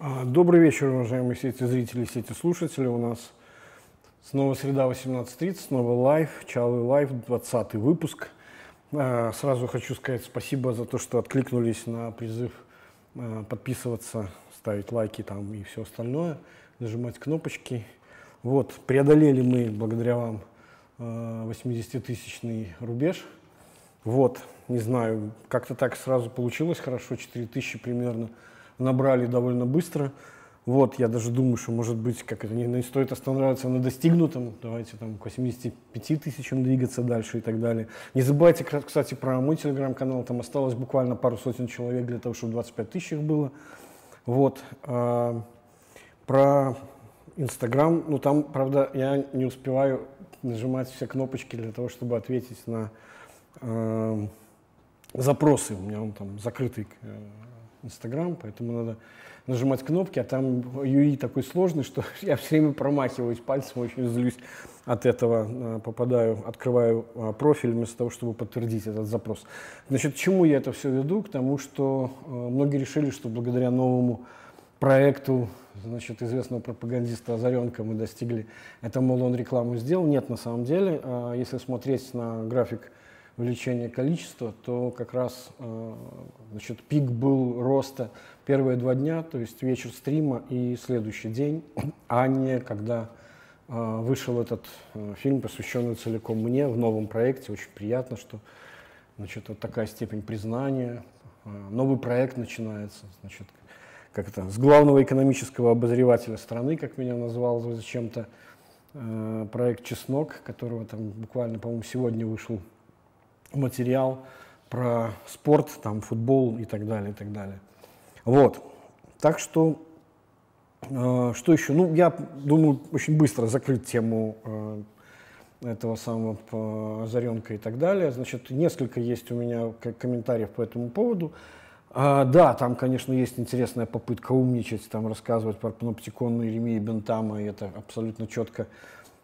А, добрый вечер, уважаемые сетезрители, сетеслушатели. У нас снова среда 18.30, снова live, Чалый LIVE, 20 выпуск. А, сразу хочу сказать спасибо за то, что откликнулись на призыв подписываться, ставить лайки там и все остальное, нажимать кнопочки. Вот, преодолели мы, благодаря вам, 80-тысячный рубеж. Вот, не знаю, как-то так сразу получилось хорошо, 4 тысячи примерно набрали довольно быстро. Вот, я даже думаю, что, может быть, как это не, не стоит останавливаться на достигнутом, давайте там к 85 тысячам двигаться дальше и так далее. Не забывайте, кстати, про мой телеграм-канал, там осталось буквально пару сотен человек для того, чтобы 25 тысяч их было. Вот. А, про Инстаграм, ну там, правда, я не успеваю нажимать все кнопочки для того, чтобы ответить на э, запросы. У меня он там закрытый э, Инстаграм, поэтому надо нажимать кнопки, а там UI такой сложный, что я все время промахиваюсь пальцем, очень злюсь от этого, а, попадаю, открываю а, профиль вместо того, чтобы подтвердить этот запрос. Значит, к чему я это все веду? К тому, что а, многие решили, что благодаря новому проекту значит, известного пропагандиста Озаренко мы достигли, это, мол, он рекламу сделал. Нет, на самом деле, если смотреть на график увеличения количества, то как раз э, значит, пик был роста первые два дня, то есть вечер стрима и следующий день, а не когда э, вышел этот э, фильм, посвященный целиком мне в новом проекте. Очень приятно, что значит, вот такая степень признания. Новый проект начинается, значит, как это, с главного экономического обозревателя страны, как меня назвал зачем-то, проект «Чеснок», которого там буквально, по-моему, сегодня вышел материал про спорт, там, футбол и так далее, и так далее. Вот. Так что, э, что еще? Ну, я думаю, очень быстро закрыть тему э, этого самого э, Озаренка и так далее. Значит, несколько есть у меня комментариев по этому поводу. А, да, там, конечно, есть интересная попытка умничать, там рассказывать про паноптикон Иеремии Бентама, и это абсолютно четко,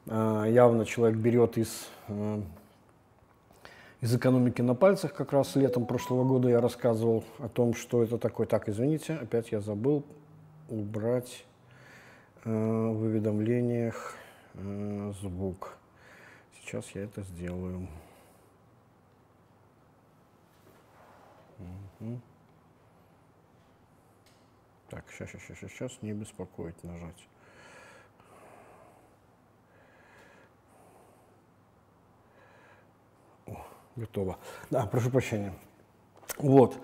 э, явно человек берет из э, из экономики на пальцах. Как раз летом прошлого года я рассказывал о том, что это такое. Так, извините, опять я забыл убрать э, в уведомлениях э, звук. Сейчас я это сделаю. Угу. Так, сейчас, сейчас, сейчас, сейчас, не беспокоить нажать. Готово. Да, прошу прощения. Вот.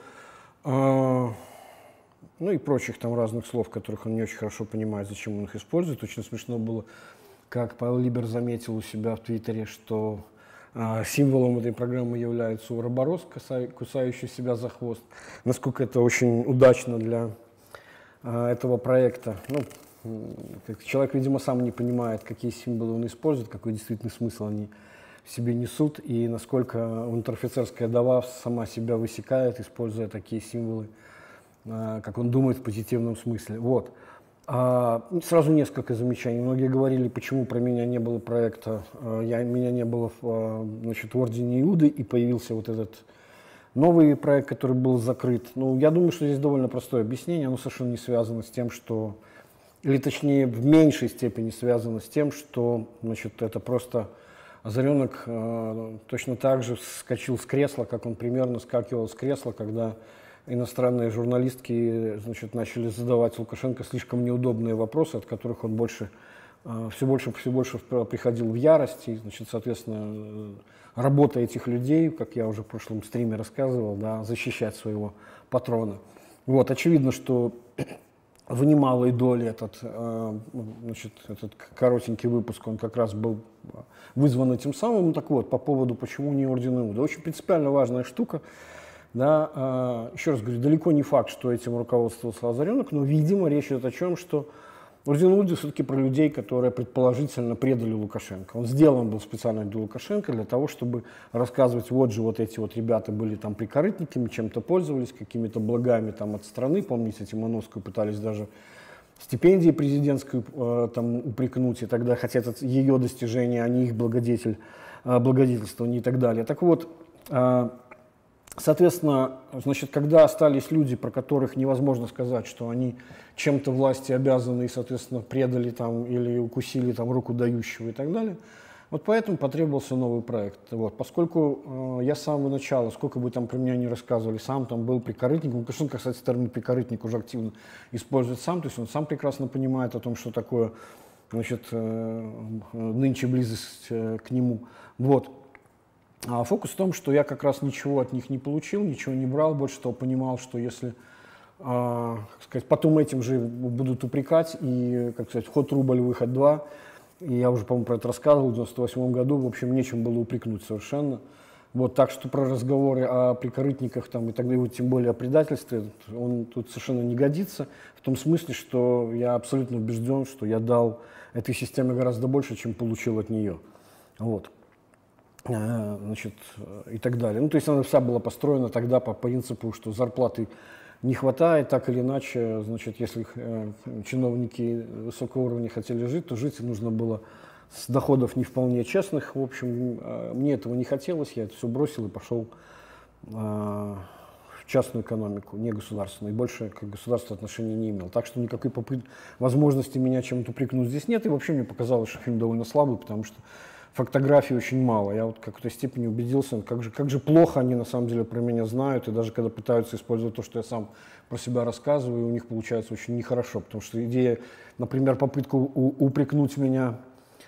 А, ну и прочих там разных слов, которых он не очень хорошо понимает, зачем он их использует. Очень смешно было, как Павел Либер заметил у себя в Твиттере, что а, символом этой программы является уроборос, кусающий себя за хвост. Насколько это очень удачно для а, этого проекта. Ну, человек, видимо, сам не понимает, какие символы он использует, какой действительный смысл они себе несут, и насколько унтер-офицерская дава сама себя высекает, используя такие символы, а, как он думает в позитивном смысле. Вот. А, сразу несколько замечаний. Многие говорили, почему про меня не было проекта, а, я, меня не было в, значит, в Ордене Иуды, и появился вот этот новый проект, который был закрыт. Ну, я думаю, что здесь довольно простое объяснение, оно совершенно не связано с тем, что, или точнее в меньшей степени связано с тем, что значит, это просто Озаренок э, точно так же вскочил с кресла, как он примерно скакивал с кресла, когда иностранные журналистки значит, начали задавать Лукашенко слишком неудобные вопросы, от которых он больше, э, все больше все больше приходил в ярость. И, значит, соответственно, работа этих людей, как я уже в прошлом стриме рассказывал, да, защищать своего патрона. Вот, очевидно, что в немалой доли этот, э, значит, этот коротенький выпуск, он как раз был вызван этим самым. Ну, так вот, по поводу, почему не Орден Иуда. Очень принципиально важная штука. Да, э, еще раз говорю, далеко не факт, что этим руководствовался Лазаренок, но, видимо, речь идет о чем, что Орден Уди все-таки про людей, которые предположительно предали Лукашенко. Он сделан был специально для Лукашенко, для того, чтобы рассказывать, вот же вот эти вот ребята были там прикорытниками, чем-то пользовались, какими-то благами там от страны. Помните, Тимановскую пытались даже стипендии президентскую э, там упрекнуть и тогда, хотя это ее достижение, а не их благодетель, э, благодетельствование и так далее. Так вот, э, Соответственно, значит, когда остались люди, про которых невозможно сказать, что они чем-то власти обязаны и, соответственно, предали там или укусили там руку дающего и так далее, вот поэтому потребовался новый проект. Вот. Поскольку э, я с самого начала, сколько бы там про меня не рассказывали, сам там был прикорытником, Лукашенко, кстати, термин прикорытник уже активно использует сам, то есть он сам прекрасно понимает о том, что такое значит, э, нынче близость э, к нему. Вот. А фокус в том, что я как раз ничего от них не получил, ничего не брал, больше того понимал, что если а, сказать, потом этим же будут упрекать, и, как сказать, вход рубль, выход два, и я уже, по-моему, про это рассказывал в 98 году, в общем, нечем было упрекнуть совершенно. Вот, так что про разговоры о прикорытниках там, и так далее, тем более о предательстве, он тут совершенно не годится, в том смысле, что я абсолютно убежден, что я дал этой системе гораздо больше, чем получил от нее. Вот. Э, значит, и так далее. Ну, то есть она вся была построена тогда по принципу, что зарплаты не хватает, так или иначе, значит, если э, чиновники высокого уровня хотели жить, то жить нужно было с доходов не вполне честных. В общем, э, мне этого не хотелось, я это все бросил и пошел в частную экономику, не государственную, и больше к государству отношения не имел. Так что никакой попыт... возможности меня чем-то упрекнуть здесь нет, и вообще мне показалось, что фильм довольно слабый, потому что фотографий очень мало. Я вот в какой-то степени убедился, как же, как же плохо они на самом деле про меня знают, и даже когда пытаются использовать то, что я сам про себя рассказываю, у них получается очень нехорошо, потому что идея, например, попытка упрекнуть меня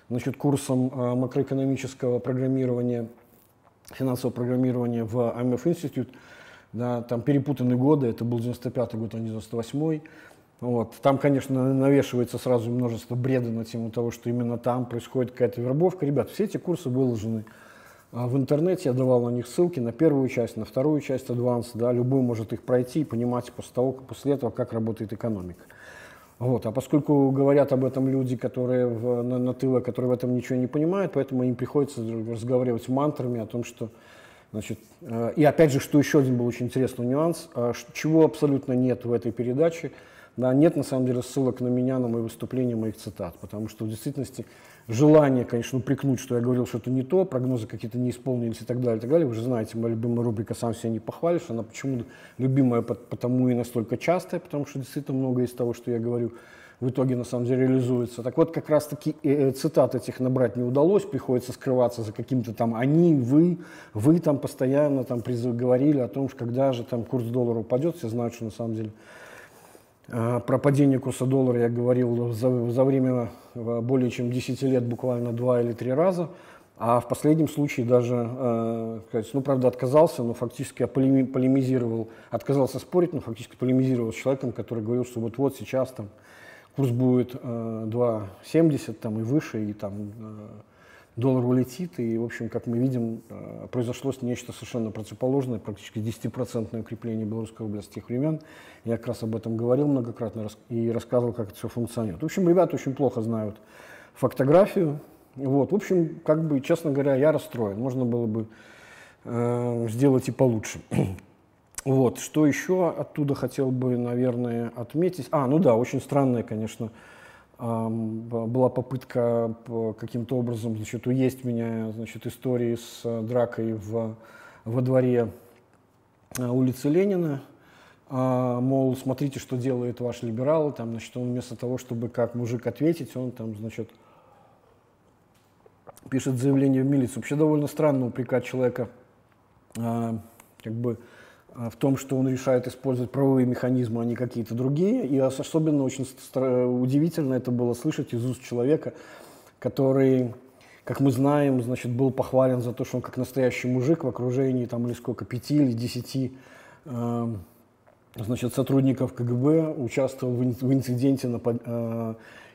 значит, курсом э, макроэкономического программирования, финансового программирования в IMF Institute, да, там перепутаны годы, это был 95 год, а не 98 вот. Там, конечно, навешивается сразу множество бреда на тему того, что именно там происходит какая-то вербовка. Ребят, все эти курсы выложены а, в интернете, я давал на них ссылки на первую часть, на вторую часть Advanced, да, любой может их пройти и понимать после, того, после этого, как работает экономика. Вот. А поскольку говорят об этом люди, которые в, на, на тыле, которые в этом ничего не понимают, поэтому им приходится разговаривать мантрами о том, что Значит, э, и опять же, что еще один был очень интересный нюанс, э, чего абсолютно нет в этой передаче – да, нет на самом деле ссылок на меня, на мои выступления, моих цитат, потому что в действительности желание, конечно, упрекнуть, что я говорил что-то не то, прогнозы какие-то не исполнились и так далее, и так далее. Вы же знаете, моя любимая рубрика «Сам себя не похвалишь», она почему любимая потому и настолько частая, потому что действительно много из того, что я говорю, в итоге на самом деле реализуется. Так вот, как раз таки э, э, цитат этих набрать не удалось, приходится скрываться за каким-то там «они», «вы», «вы» там постоянно там говорили о том, что когда же там курс доллара упадет, все знают, что на самом деле про падение курса доллара я говорил за, за время э, более чем 10 лет буквально два или три раза. А в последнем случае даже, э, ну, правда, отказался, но фактически я полемизировал, отказался спорить, но фактически полемизировал с человеком, который говорил, что вот-вот сейчас там курс будет э, 2,70 там, и выше, и там э, доллар улетит, и, в общем, как мы видим, э, произошло нечто совершенно противоположное, практически 10% укрепление белорусского рубля с тех времен. Я как раз об этом говорил многократно и рассказывал, как это все функционирует. В общем, ребята очень плохо знают фотографию. Вот. В общем, как бы, честно говоря, я расстроен. Можно было бы э, сделать и получше. вот. Что еще оттуда хотел бы, наверное, отметить? А, ну да, очень странная, конечно, была попытка каким-то образом значит, уесть меня значит, истории с э, дракой в, во дворе э, улицы Ленина. А, мол, смотрите, что делает ваш либерал. Там, значит, он вместо того, чтобы как мужик ответить, он там, значит, пишет заявление в милицию. Вообще довольно странно упрекать человека а, как бы в том, что он решает использовать правовые механизмы, а не какие-то другие. И особенно очень удивительно это было слышать из уст человека, который, как мы знаем, значит, был похвален за то, что он как настоящий мужик в окружении там или сколько, пяти или десяти э, значит, сотрудников КГБ участвовал в инциденте напад, э,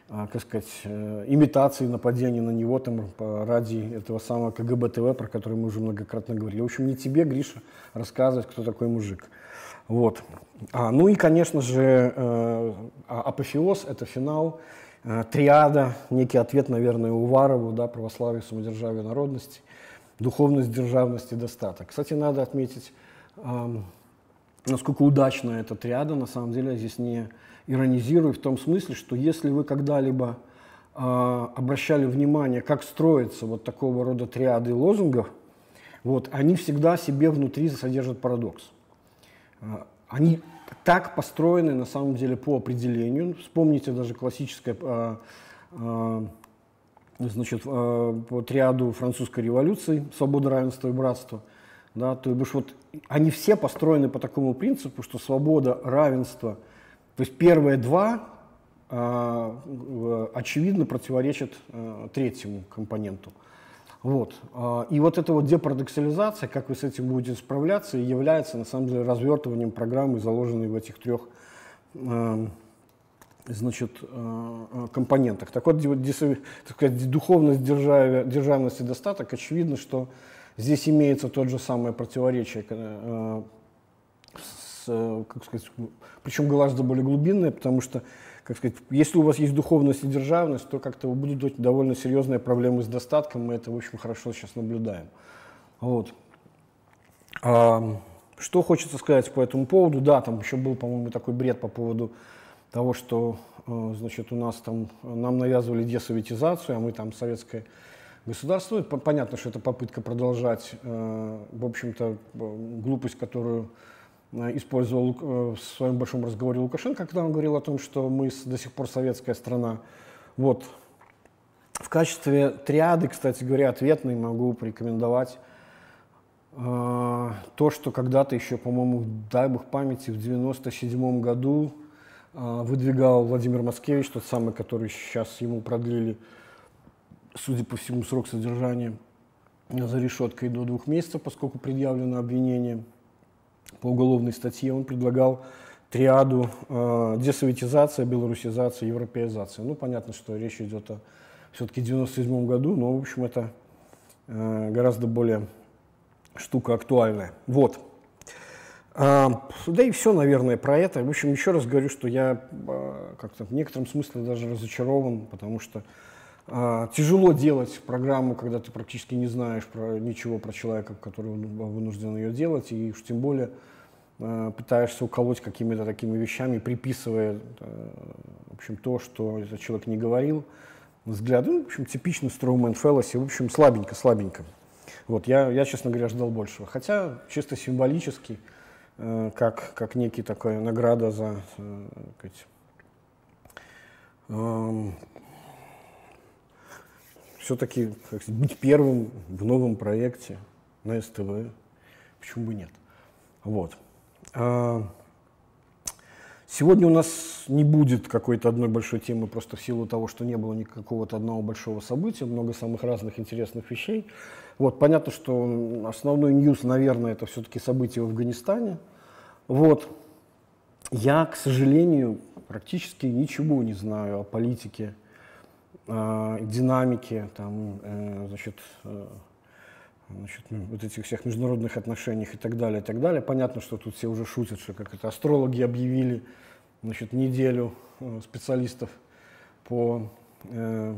как сказать, э, имитации нападения на него там, ради этого самого КГБ ТВ, про который мы уже многократно говорили. В общем, не тебе, Гриша, рассказывать, кто такой мужик. Вот. А, ну и, конечно же, э, а, апофеоз – это финал. э, триада, некий ответ, наверное, Уварову, да, православие, самодержавие, народности, духовность, державность и достаток. Кстати, надо отметить, насколько удачна эта триада, на самом деле, здесь не иронизирую в том смысле, что если вы когда-либо э, обращали внимание, как строятся вот такого рода триады лозунгов, вот, они всегда себе внутри содержат парадокс. Э, они так построены на самом деле по определению. Вспомните даже классическое э, э, значит, э, по триаду французской революции «Свобода, равенство и братство». Да, то есть вот они все построены по такому принципу, что свобода, равенство, то есть первые два э, очевидно противоречат э, третьему компоненту. Вот. И вот эта вот депарадоксализация, как вы с этим будете справляться, является на самом деле развертыванием программы, заложенной в этих трех значит, компонентах. Так вот, так сказать, духовность, державность и достаток, очевидно, что здесь имеется тот же самое противоречие, как сказать, причем гораздо более глубинное, потому что как сказать, если у вас есть духовность и державность, то как-то будут довольно серьезные проблемы с достатком, мы это, в общем, хорошо сейчас наблюдаем. Вот. А, что хочется сказать по этому поводу? Да, там еще был, по-моему, такой бред по поводу того, что, э, значит, у нас там, нам навязывали десоветизацию, а мы там советское государство. Понятно, что это попытка продолжать, э, в общем-то, глупость, которую Э, использовал э, в своем большом разговоре Лукашенко, когда он говорил о том, что мы до сих пор советская страна. Вот. В качестве триады, кстати говоря, ответной могу порекомендовать э, то, что когда-то еще, по-моему, дай бог памяти, в 97 году э, выдвигал Владимир Маскевич, тот самый, который сейчас ему продлили, судя по всему, срок содержания за решеткой до двух месяцев, поскольку предъявлено обвинение – по уголовной статье, он предлагал триаду э, десоветизация, белорусизация, европеизация. Ну, понятно, что речь идет о все-таки 97 году, но, в общем, это э, гораздо более штука актуальная. Вот. А, да и все, наверное, про это. В общем, еще раз говорю, что я а, как-то в некотором смысле даже разочарован, потому что тяжело делать программу, когда ты практически не знаешь про, ничего про человека, который вынужден ее делать, и уж тем более а, пытаешься уколоть какими-то такими вещами, приписывая а, в общем, то, что этот человек не говорил, взгляды, ну, в общем, типичный Строумен Феллоси, в общем, слабенько, слабенько. Вот, я, я, честно говоря, ждал большего. Хотя, чисто символически, э, как, как некий такая награда за, э, сказать, э, все-таки быть первым в новом проекте на СТВ, почему бы нет. Вот. А, сегодня у нас не будет какой-то одной большой темы, просто в силу того, что не было никакого-то одного большого события, много самых разных интересных вещей. Вот, понятно, что основной ньюс, наверное, это все-таки события в Афганистане. Вот. Я, к сожалению, практически ничего не знаю о политике э, динамики, там, э, значит, э, значит, ну, вот этих всех международных отношениях и так далее, и так далее. Понятно, что тут все уже шутят, что как это астрологи объявили значит, неделю э, специалистов по э,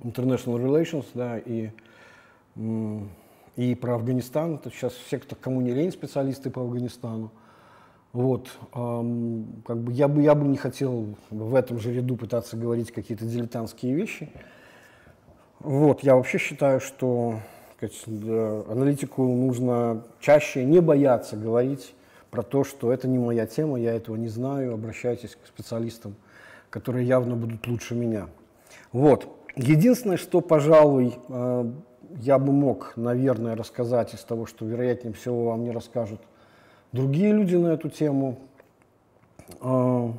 international relations, да, и, и про Афганистан. То сейчас все, кто, кому не лень, специалисты по Афганистану. Вот, эм, как бы я бы я бы не хотел в этом же ряду пытаться говорить какие-то дилетантские вещи. Вот, я вообще считаю, что сказать, аналитику нужно чаще не бояться говорить про то, что это не моя тема, я этого не знаю, обращайтесь к специалистам, которые явно будут лучше меня. Вот. Единственное, что, пожалуй, э, я бы мог, наверное, рассказать из того, что, вероятнее всего, вам не расскажут другие люди на эту тему. А,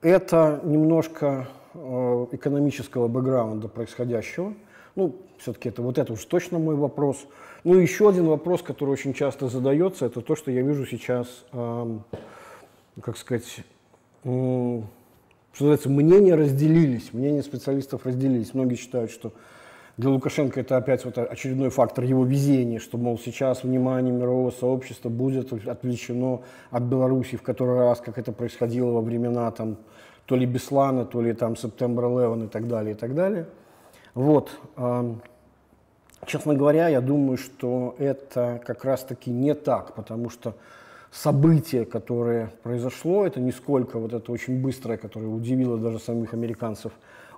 это немножко а, экономического бэкграунда происходящего. Ну, все-таки это вот это уж точно мой вопрос. Ну, еще один вопрос, который очень часто задается, это то, что я вижу сейчас, как сказать, что называется, мнения разделились, мнения специалистов разделились. Многие считают, что для Лукашенко это опять вот очередной фактор его везения, что, мол, сейчас внимание мирового сообщества будет отвлечено от Беларуси в который раз, как это происходило во времена там, то ли Беслана, то ли там September 11 и так далее, и так далее. Вот. Честно говоря, я думаю, что это как раз-таки не так, потому что событие, которое произошло, это не сколько вот это очень быстрое, которое удивило даже самих американцев,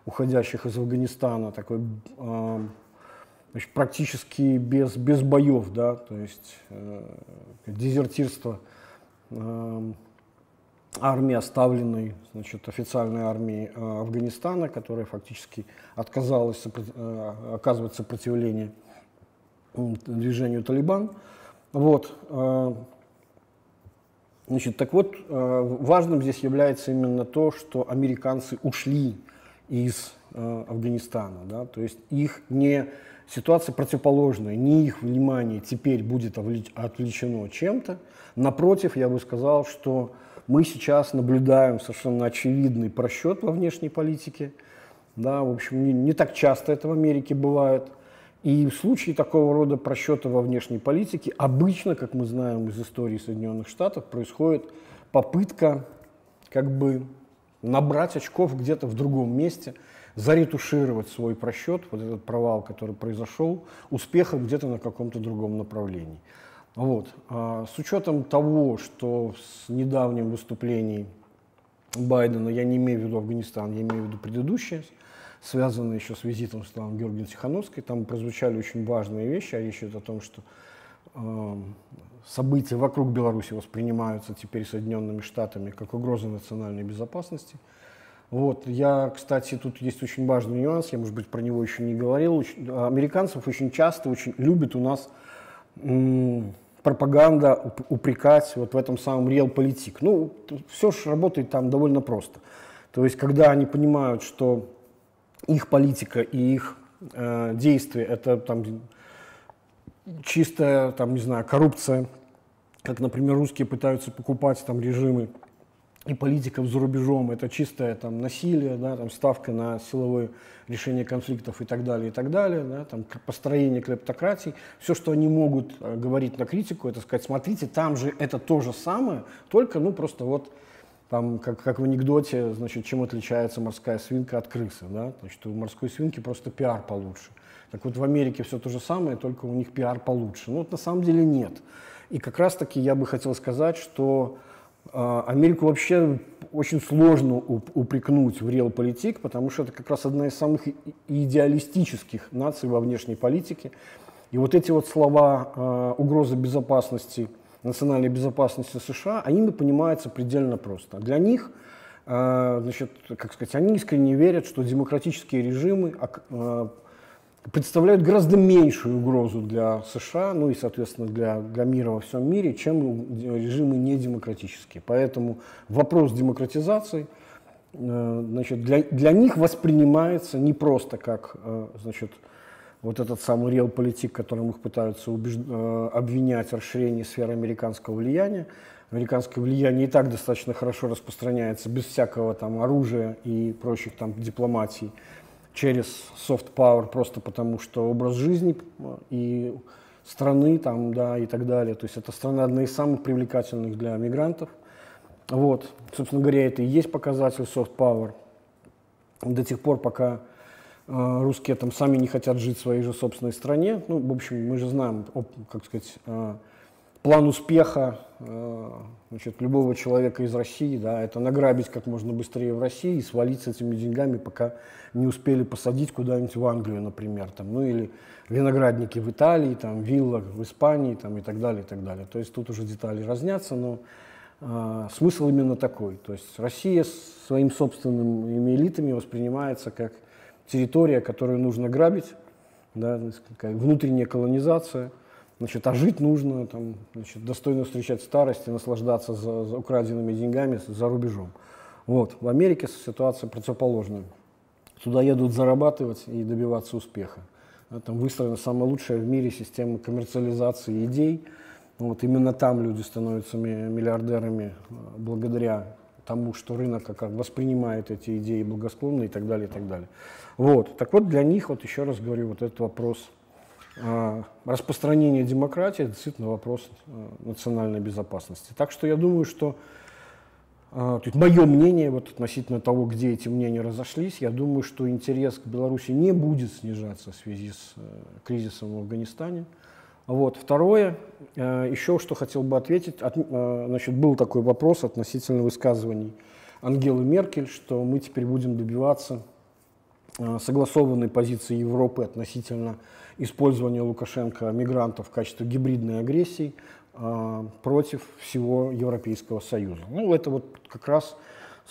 уходящих из Афганистана, такой э, значит, практически без, без боев, да, то есть э, дезертирство э, армии, оставленной значит, официальной армией э, Афганистана, которая фактически отказалась сопро- э, оказывать сопротивление движению Талибан. Вот. Э, значит, так вот, э, важным здесь является именно то, что американцы ушли из э, Афганистана, да, то есть их не ситуация противоположная, не их внимание теперь будет отвлечено чем-то. Напротив, я бы сказал, что мы сейчас наблюдаем совершенно очевидный просчет во внешней политике. Да, в общем, не, не так часто это в Америке бывает. И в случае такого рода просчета во внешней политике обычно, как мы знаем из истории Соединенных Штатов, происходит попытка как бы набрать очков где-то в другом месте, заретушировать свой просчет, вот этот провал, который произошел, успехом где-то на каком-то другом направлении. Вот. А с учетом того, что с недавним выступлением Байдена, я не имею в виду Афганистан, я имею в виду предыдущее, связанное еще с визитом Светланы Георгиевны Тихановской, там прозвучали очень важные вещи, а речь идет о том, что события вокруг Беларуси воспринимаются теперь Соединенными Штатами как угроза национальной безопасности. Вот. Я, кстати, тут есть очень важный нюанс, я, может быть, про него еще не говорил. Американцев очень часто очень любят у нас пропаганда упрекать вот в этом самом реал-политик. Ну, все же работает там довольно просто. То есть, когда они понимают, что их политика и их э, действия это там чистая, там, не знаю, коррупция, как, например, русские пытаются покупать там режимы и политиков за рубежом, это чистое там насилие, да, там ставка на силовое решение конфликтов и так далее, и так далее, да, там построение клептократии, все, что они могут э, говорить на критику, это сказать, смотрите, там же это то же самое, только, ну, просто вот там, как, как в анекдоте, значит, чем отличается морская свинка от крысы, да, значит, у морской свинки просто пиар получше. Так вот в Америке все то же самое, только у них пиар получше. Ну, вот на самом деле нет. И как раз-таки я бы хотел сказать, что э, Америку вообще очень сложно упрекнуть в реал-политик, потому что это как раз одна из самых идеалистических наций во внешней политике. И вот эти вот слова э, угрозы безопасности, национальной безопасности США, они понимаются предельно просто. Для них, э, значит, как сказать, они искренне верят, что демократические режимы представляют гораздо меньшую угрозу для США, ну и, соответственно, для, для мира во всем мире, чем режимы недемократические. Поэтому вопрос демократизации э, значит, для, для них воспринимается не просто как э, значит, вот этот самый реал-политик, которым их пытаются убежд... Э, обвинять в расширении сферы американского влияния. Американское влияние и так достаточно хорошо распространяется без всякого там оружия и прочих там дипломатий через soft power просто потому, что образ жизни и страны там, да, и так далее. То есть это страна одна из самых привлекательных для мигрантов. Вот, собственно говоря, это и есть показатель soft power. До тех пор, пока э, русские там сами не хотят жить в своей же собственной стране. Ну, в общем, мы же знаем, как сказать, э, план успеха значит, любого человека из России, да, это награбить как можно быстрее в России и свалить с этими деньгами, пока не успели посадить куда-нибудь в Англию, например, там, ну или виноградники в Италии, там, вилла в Испании там, и так далее, и так далее. То есть тут уже детали разнятся, но э, смысл именно такой. То есть Россия своим собственными элитами воспринимается как территория, которую нужно грабить, да, внутренняя колонизация – Значит, а жить нужно, там, значит, достойно встречать старость и наслаждаться за, за украденными деньгами за рубежом. Вот. В Америке ситуация противоположная. Туда едут зарабатывать и добиваться успеха. Там выстроена самая лучшая в мире система коммерциализации идей. Вот именно там люди становятся миллиардерами э, благодаря тому, что рынок как воспринимает эти идеи благосклонно и так далее, и так далее. Вот. Так вот, для них, вот еще раз говорю, вот этот вопрос – распространение демократии – это действительно вопрос а, национальной безопасности. Так что я думаю, что А, то есть мое мнение вот относительно того, где эти мнения разошлись, я думаю, что интерес к Беларуси не будет снижаться в связи с э, кризисом в Афганистане. Вот. Второе, э, еще что хотел бы ответить, от, э, значит, был такой вопрос относительно высказываний Ангелы Меркель, что мы теперь будем добиваться согласованной позиции Европы относительно использования Лукашенко мигрантов в качестве гибридной агрессии – а, против всего Европейского Союза. Ну, это вот как раз,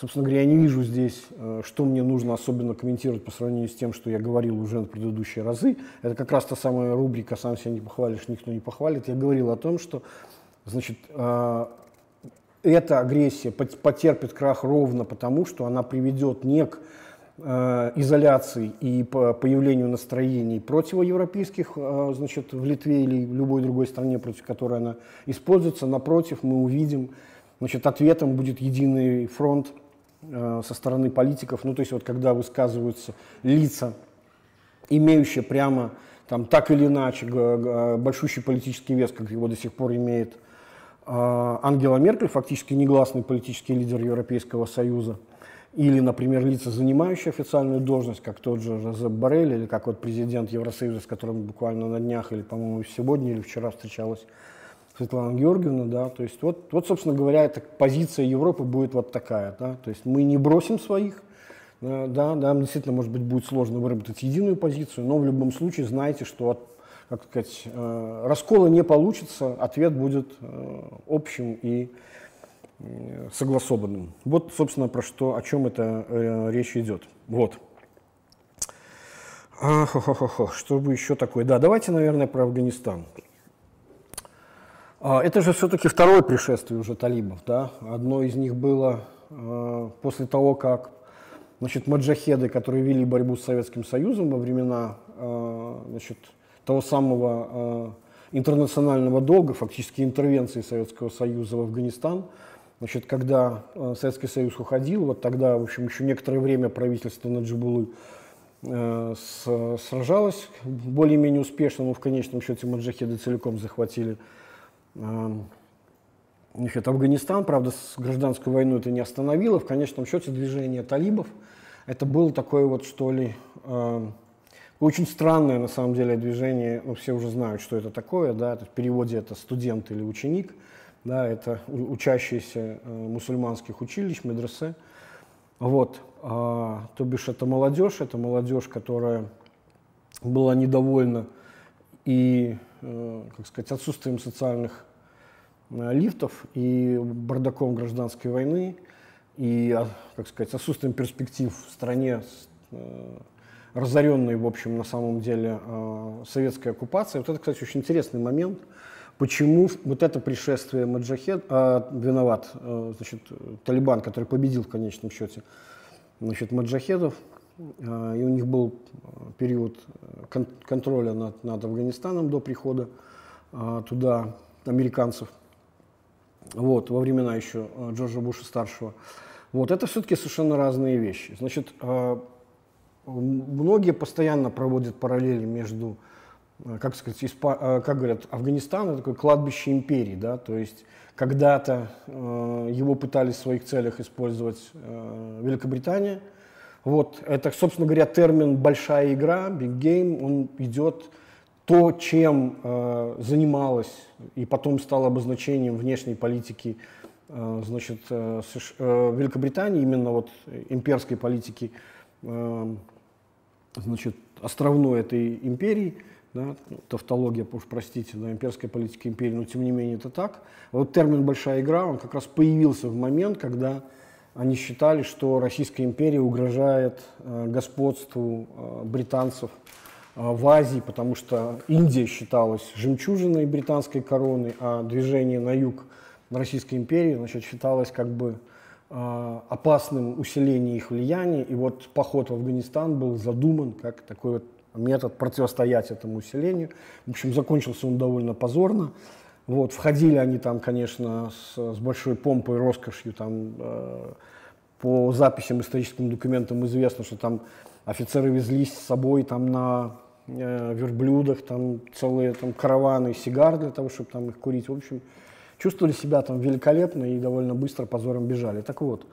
собственно говоря, я не вижу здесь, э, что мне нужно особенно комментировать по сравнению с тем, что я говорил уже на предыдущие разы. Это как раз та самая рубрика «Сам себя не похвалишь, никто не похвалит». Я говорил о том, что, значит, э, эта агрессия потерпит крах ровно потому, что она приведет не к изоляции и по появлению настроений противоевропейских э, значит, в Литве или в любой другой стране, против которой она используется. Напротив, мы увидим, значит, ответом будет единый фронт э, со стороны политиков. Ну, то есть вот когда высказываются лица, имеющие прямо там, так или иначе большущий политический вес, как его до сих пор имеет Ангела Меркель, фактически негласный политический лидер Европейского Союза – или, например, лица, занимающие официальную должность, как тот же Жозеп Барель, или как вот президент Евросоюза, с которым буквально на днях, или, по-моему, сегодня или вчера встречалась Светлана Георгиевна, да, то есть вот, вот, собственно говоря, эта позиция Европы будет вот такая, да, то есть мы не бросим своих, да, да, нам действительно, может быть, будет сложно выработать единую позицию, но в любом случае знайте, что от, как сказать, э, раскола не получится, ответ будет э, общим и согласованным. Вот, собственно, про что, о чем это э, речь идет. Вот. А, хо -хо -хо Что бы еще такое? Да, давайте, наверное, про Афганистан. А, это же все-таки второе пришествие уже талибов. Да? Одно из них было э, после того, как значит, маджахеды, которые вели борьбу с Советским Союзом во времена э, значит, того самого э, интернационального долга, фактически интервенции Советского Союза в Афганистан – Значит, когда э, Советский Союз уходил, вот тогда, в общем, еще некоторое время правительство Наджибулы э, сражалось более-менее успешно, но в конечном счете маджахеды целиком захватили э, значит, Афганистан. Правда, с гражданской войной это не остановило. В конечном счете движение талибов это было такое вот, что ли, э, очень странное на самом деле движение. Ну, все уже знают, что это такое, да, в переводе это студент или ученик – да, это учащиеся э, мусульманских училищ, медресе. Вот, а, то бишь это молодежь, это молодежь, которая была недовольна и, э, как сказать, отсутствием социальных э, лифтов и бардаком гражданской войны, и, а, как сказать, отсутствием перспектив в стране, разоренной, в общем, на самом деле, советской оккупацией. Вот это, кстати, очень интересный момент – Почему вот это пришествие Маджахед, а, виноват, а, значит, Талибан, который победил в конечном счете, значит, Маджахедов, а, и у них был период кон контроля над, над Афганистаном до прихода а, туда американцев, вот, во времена еще Джорджа Буша старшего. Вот, это все-таки совершенно разные вещи. Значит, а, многие постоянно проводят параллели между Э, как сказать, испа, э, как говорят, Афганистан это такое кладбище империи, да, то есть когда-то э, его пытались в своих целях использовать э, Великобритания. Вот, это, собственно говоря, термин «большая игра», «big game», он идет то, чем э, занималась и потом стало обозначением внешней политики э, значит, э, США, э, Великобритании, именно вот имперской политики, э, значит, островной этой империи – да, тавтология, уж простите, да, имперской политики империи, но тем не менее это так. Вот термин «большая игра», он как раз появился в момент, когда они считали, что Российская империя угрожает э, господству э, британцев э, в Азии, потому что Индия считалась жемчужиной британской короны, а движение на юг Российской империи значит, считалось как бы э, опасным усилением их влияния. И вот поход в Афганистан был задуман как такой вот метод противостоять этому усилению. В общем, закончился он довольно позорно. Вот, входили они там, конечно, с, с большой помпой роскошью. Там, э, по записям, историческим документам известно, что там офицеры везли с собой там, на э, верблюдах там, целые там, караваны сигар для того, чтобы там их курить. В общем, чувствовали себя там великолепно и довольно быстро позором бежали. Так вот,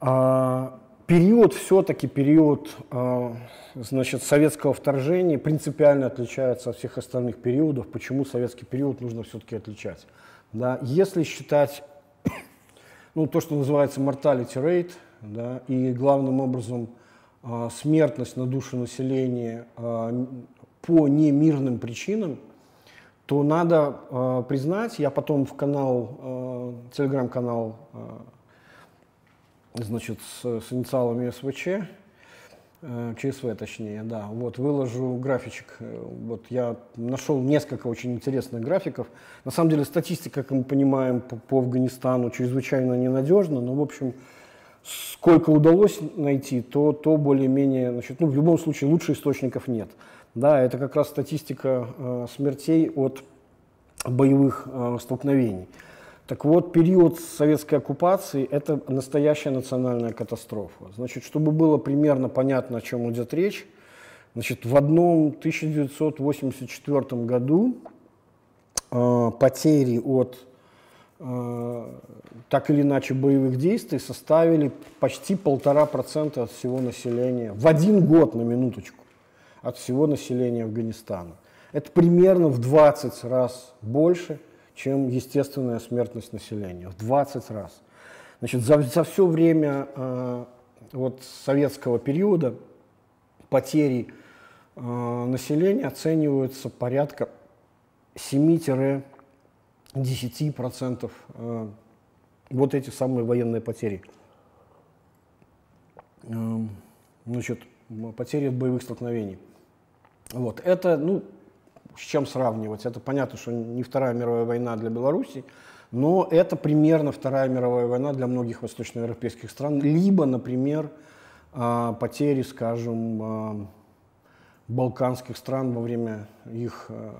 а, период все-таки, период а, значит, советского вторжения принципиально отличается от всех остальных периодов. Почему советский период нужно все-таки отличать? Да, если считать ну, то, что называется mortality rate, да, и главным образом э, смертность на душу населения э, по немирным причинам, то надо э, признать, я потом в канал, э, телеграм-канал, э, значит, с, с инициалами СВЧ, э, ЧСВ точнее, да, вот, выложу графичек, вот, я нашел несколько очень интересных графиков, на самом деле статистика, как мы понимаем, по, по Афганистану чрезвычайно ненадежна, но, в общем, сколько удалось найти, то, то более-менее, значит, ну, в любом случае лучше источников нет. Да, это как раз статистика э, смертей от боевых э, столкновений. Так вот, период советской оккупации – это настоящая национальная катастрофа. Значит, чтобы было примерно понятно, о чем идет речь, значит, в одном 1984 году э, потери от э, так или иначе боевых действий составили почти полтора процента от всего населения в один год на минуточку от всего населения Афганистана. Это примерно в 20 раз больше, чем естественная смертность населения. В 20 раз. Значит, за, за все время э, вот, советского периода потери э, населения оцениваются порядка 7-10% э, вот эти самые военные потери. Э, значит, потери от боевых столкновений. Вот. Это, ну, с чем сравнивать? Это понятно, что не Вторая мировая война для Беларуси, но это примерно Вторая мировая война для многих восточноевропейских стран. Либо, например, а, потери, скажем, а, балканских стран во время их а,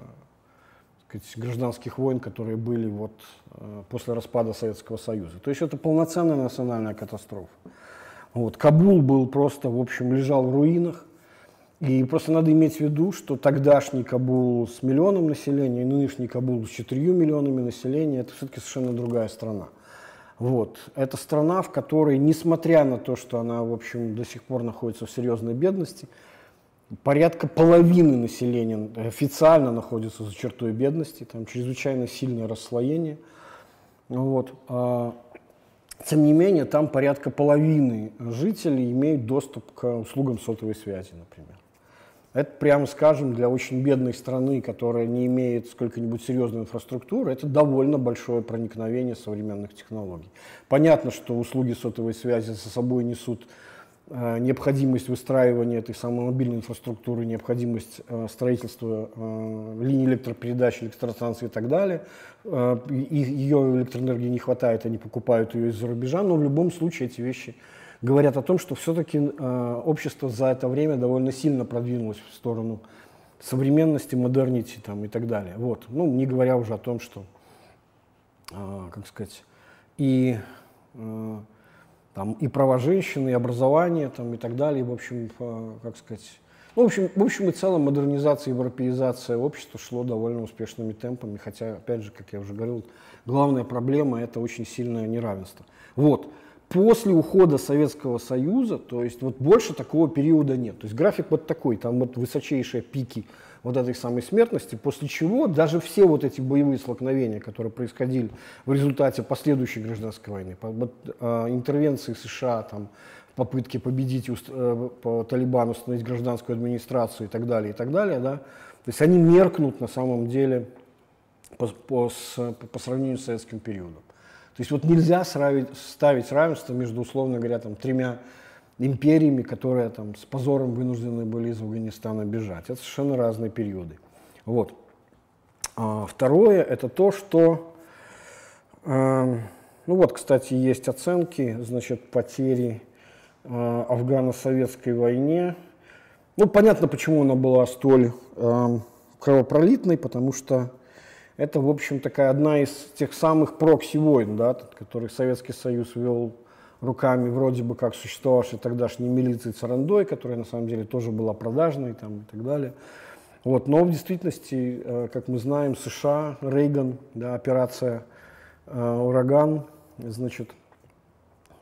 сказать, гражданских войн, которые были вот после распада Советского Союза. То есть это полноценная национальная катастрофа. Вот. Кабул был просто, в общем, лежал в руинах. И просто надо иметь в виду, что тогдашний Кабул с миллионом населения и нынешний Кабул с четырью миллионами населения – это все-таки совершенно другая страна. Вот. Это страна, в которой, несмотря на то, что она, в общем, до сих пор находится в серьезной бедности, порядка половины населения официально находится за чертой бедности, там чрезвычайно сильное расслоение. Вот. А, тем не менее, там порядка половины жителей имеют доступ к услугам сотовой связи, например. Это, прямо скажем, для очень бедной страны, которая не имеет сколько-нибудь серьезной инфраструктуры, это довольно большое проникновение современных технологий. Понятно, что услуги сотовой связи за собой несут э, необходимость выстраивания этой самой мобильной инфраструктуры, необходимость э, строительства э, линий электропередач, электростанций и так далее. Э, и ее электроэнергии не хватает, они покупают ее из-за рубежа, но в любом случае эти вещи говорят о том, что все-таки э, общество за это время довольно сильно продвинулось в сторону современности, модернити там, и так далее. Вот. Ну, не говоря уже о том, что, э, как сказать, и, э, там, и права женщины, и образование там, и так далее, в общем, э, как сказать, ну, в общем, в общем и целом модернизация, европеизация общества шло довольно успешными темпами, хотя, опять же, как я уже говорил, главная проблема – это очень сильное неравенство. Вот после ухода Советского Союза, то есть вот больше такого периода нет. То есть график вот такой, там вот высочайшие пики вот этой самой смертности, после чего даже все вот эти боевые столкновения, которые происходили в результате последующей гражданской войны, по, вот, э, интервенции США, там, попытки победить э, по Талибану, установить гражданскую администрацию и так далее, и так далее, да, то есть они меркнут на самом деле по, по, по сравнению с советским периодом. То есть вот нельзя сравить, ставить равенство между, условно говоря, там, тремя империями, которые там, с позором вынуждены были из Афганистана бежать. Это совершенно разные периоды. Вот. А второе – это то, что, э, ну вот, кстати, есть оценки, значит, потери э, афгано-советской войне. Ну, понятно, почему она была столь э, кровопролитной, потому что это, в общем, такая одна из тех самых прокси-войн, да, которые Советский Союз вел руками вроде бы как существовавшей тогдашней милиции Царандой, которая на самом деле тоже была продажной там, и так далее. Вот. Но в действительности, э, как мы знаем, США, Рейган, да, операция э, «Ураган», значит,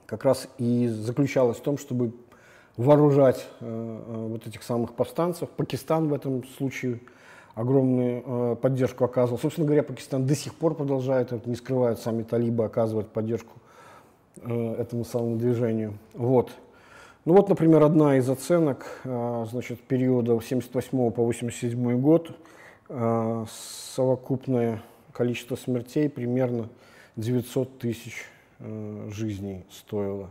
как раз и заключалась в том, чтобы вооружать э, вот этих самых повстанцев. Пакистан в этом случае огромную поддержку оказывал. Собственно говоря, Пакистан до сих пор продолжает, это не скрывают сами талибы, оказывать поддержку этому самому движению. Вот. Ну вот, например, одна из оценок а, значит, периода с 78 по 87 год, а, совокупное количество смертей примерно 900 тысяч а, жизней стоило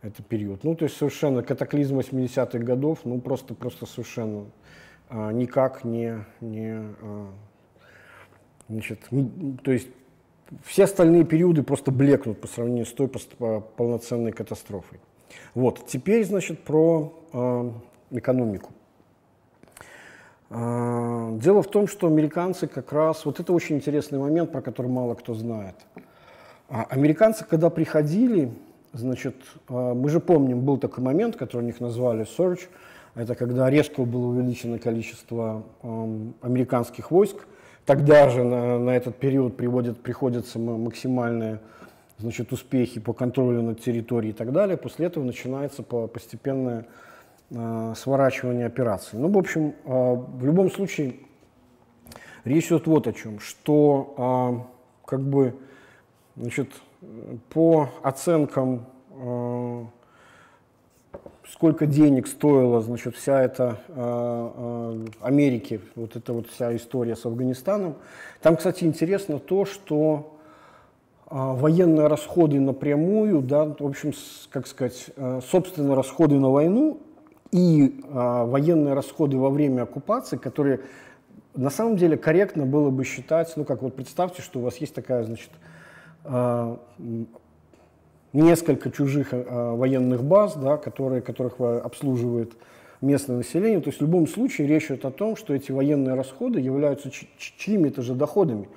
этот период. Ну, то есть совершенно катаклизм 80-х годов, ну, просто, просто совершенно никак не, не значит, то есть все остальные периоды просто блекнут по сравнению с той полноценной катастрофой. Вот, теперь, значит, про э, экономику. Дело в том, что американцы как раз, вот это очень интересный момент, про который мало кто знает. А американцы, когда приходили, значит, мы же помним, был такой момент, который у них назвали surge, это когда резко было увеличено количество э, американских войск, тогда же на, на этот период приводит, приходится максимальное значит, успехи по контролю над территорией и так далее. После этого начинается постепенное э, сворачивание операций. Ну, в общем, э, в любом случае, речь идет вот о чем, что э, как бы, значит, по оценкам э, сколько денег стоила, значит, вся эта э, э, Америки, вот эта вот вся история с Афганистаном. Там, кстати, интересно то, что а, военные расходы напрямую, да, в общем, как сказать, э, собственные расходы на войну и а, военные расходы во время оккупации, которые на самом деле корректно было бы считать, ну как вот представьте, что у вас есть такая, значит, а, несколько чужих военных баз, да, которые, которых обслуживает местное население. То есть в любом случае речь идет о том, что эти военные расходы являются чьими-то же доходами.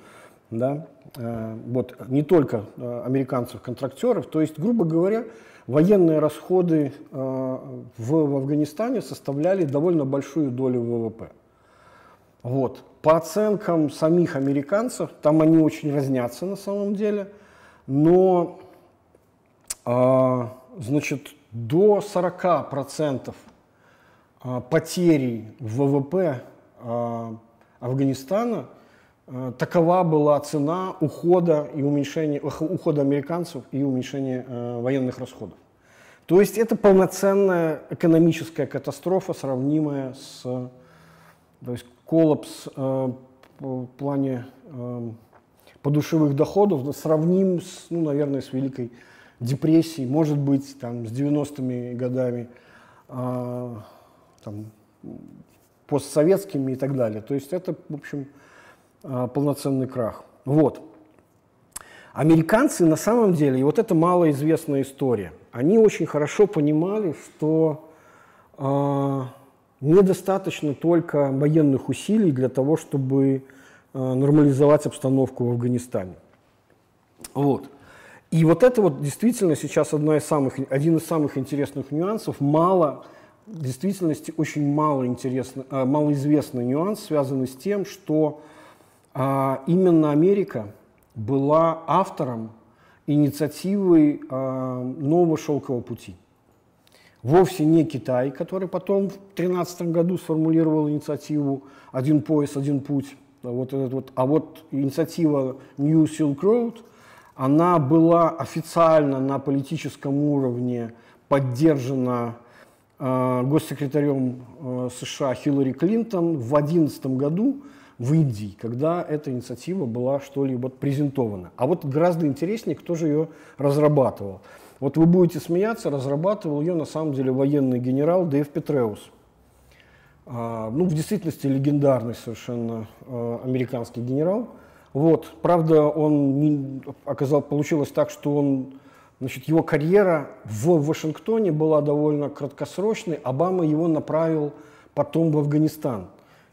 Да? Э, вот, не только э, американцев-контрактеров. То есть, грубо говоря, военные расходы э, в, Афганистане составляли довольно большую долю ВВП. Вот. По оценкам самих американцев, там они очень разнятся на самом деле, но значит, до 40% потери в ВВП Афганистана Э, такова была цена ухода и уменьшения ухода американцев и уменьшения военных расходов. То есть это полноценная экономическая катастрофа, сравнимая с то есть коллапс э, в плане э, подушевых доходов, сравним, с, ну, наверное, с Великой депрессией, может быть, там, с 90-ми годами, э, там, постсоветскими и так далее. То есть это, в общем, а, полноценный крах. Вот. Американцы на самом деле, и вот это малоизвестная история, они очень хорошо понимали, что э, недостаточно только военных усилий для того, чтобы э, нормализовать обстановку в Афганистане. Вот. И вот это вот действительно сейчас одна из самых, один из самых интересных нюансов. Мало, в действительности очень мало, интересно, э, малоизвестный нюанс, связанный с тем, что а именно Америка была автором инициативы а, нового шелкового пути. Вовсе не Китай, который потом в 2013 году сформулировал инициативу «Один пояс, один путь», вот этот вот, а вот инициатива New Silk Road, она была официально на политическом уровне поддержана э, госсекретарем э, США Хиллари Клинтон в 2011 году, в Индии, когда эта инициатива была что-либо презентована. А вот гораздо интереснее, кто же ее разрабатывал. Вот вы будете смеяться, разрабатывал ее на самом деле военный генерал Дэйв Петреус. А, ну, в действительности легендарный совершенно а, американский генерал. Вот. Правда, он не, оказал, получилось так, что он, значит, его карьера в Вашингтоне была довольно краткосрочной. Обама его направил потом в Афганистан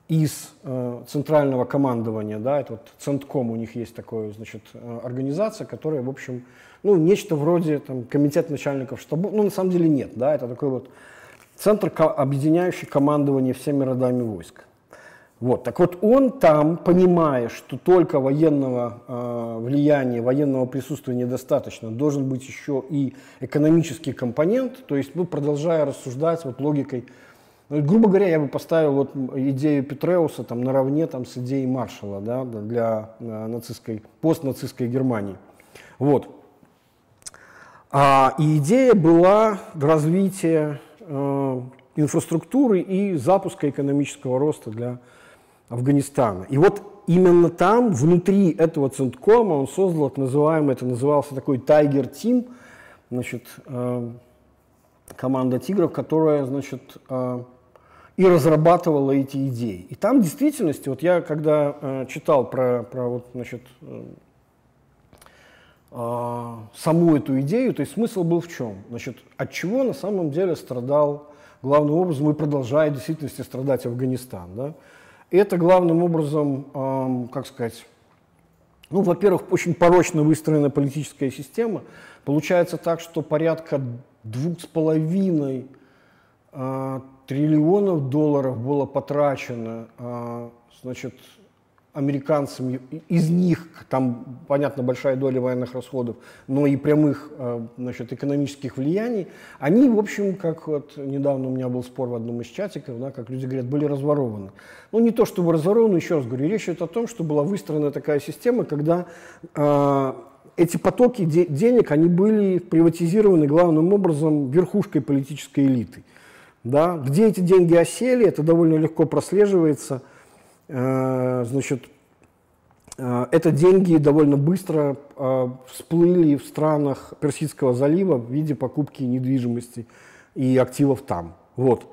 из э, центрального командования, да, это вот Центком у них есть такая, значит, э, организация, которая, в общем, ну, нечто вроде там, комитет начальников штабов, ну, на самом деле нет, да, это такой вот центр, объединяющий командование всеми родами войск. Вот. Так вот, он там, понимая, что только военного э, влияния, военного присутствия недостаточно, должен быть еще и экономический компонент, то есть, ну, продолжая рассуждать вот логикой, ну, грубо говоря, я бы поставил вот идею Петреуса там, наравне там, с идеей Маршала да, для э, нацистской, постнацистской Германии. Вот. А, и идея была развития э, инфраструктуры и запуска экономического роста для Афганистана. И вот именно там, внутри этого Центкома, он создал так называемый, это назывался такой Tiger Team, значит, э, команда тигров, которая, значит, э, и разрабатывала эти идеи. И там в действительности, вот я когда э, читал про, про вот, значит, э, э, саму эту идею, то есть смысл был в чем? Значит, от чего на самом деле страдал главным образом и продолжает в действительности страдать Афганистан. Да? Это главным образом, как сказать, ну, во-первых, очень порочно выстроенная политическая система. Получается так, что порядка двух с половиной э, триллионов долларов было потрачено э, значит, американцам, из них, там, понятно, большая доля военных расходов, но и прямых э, значит, экономических влияний, они, в общем, как вот недавно у меня был спор в одном из чатиков, да, как люди говорят, были разворованы. Ну, не то чтобы разворованы, еще раз говорю, речь идет о том, что была выстроена такая система, когда э, эти потоки де- денег, они были приватизированы главным образом верхушкой политической элиты. Да? Где эти деньги осели, это довольно легко прослеживается – значит, э, это деньги довольно быстро э, всплыли в странах Персидского залива в виде покупки недвижимости и активов там. Вот.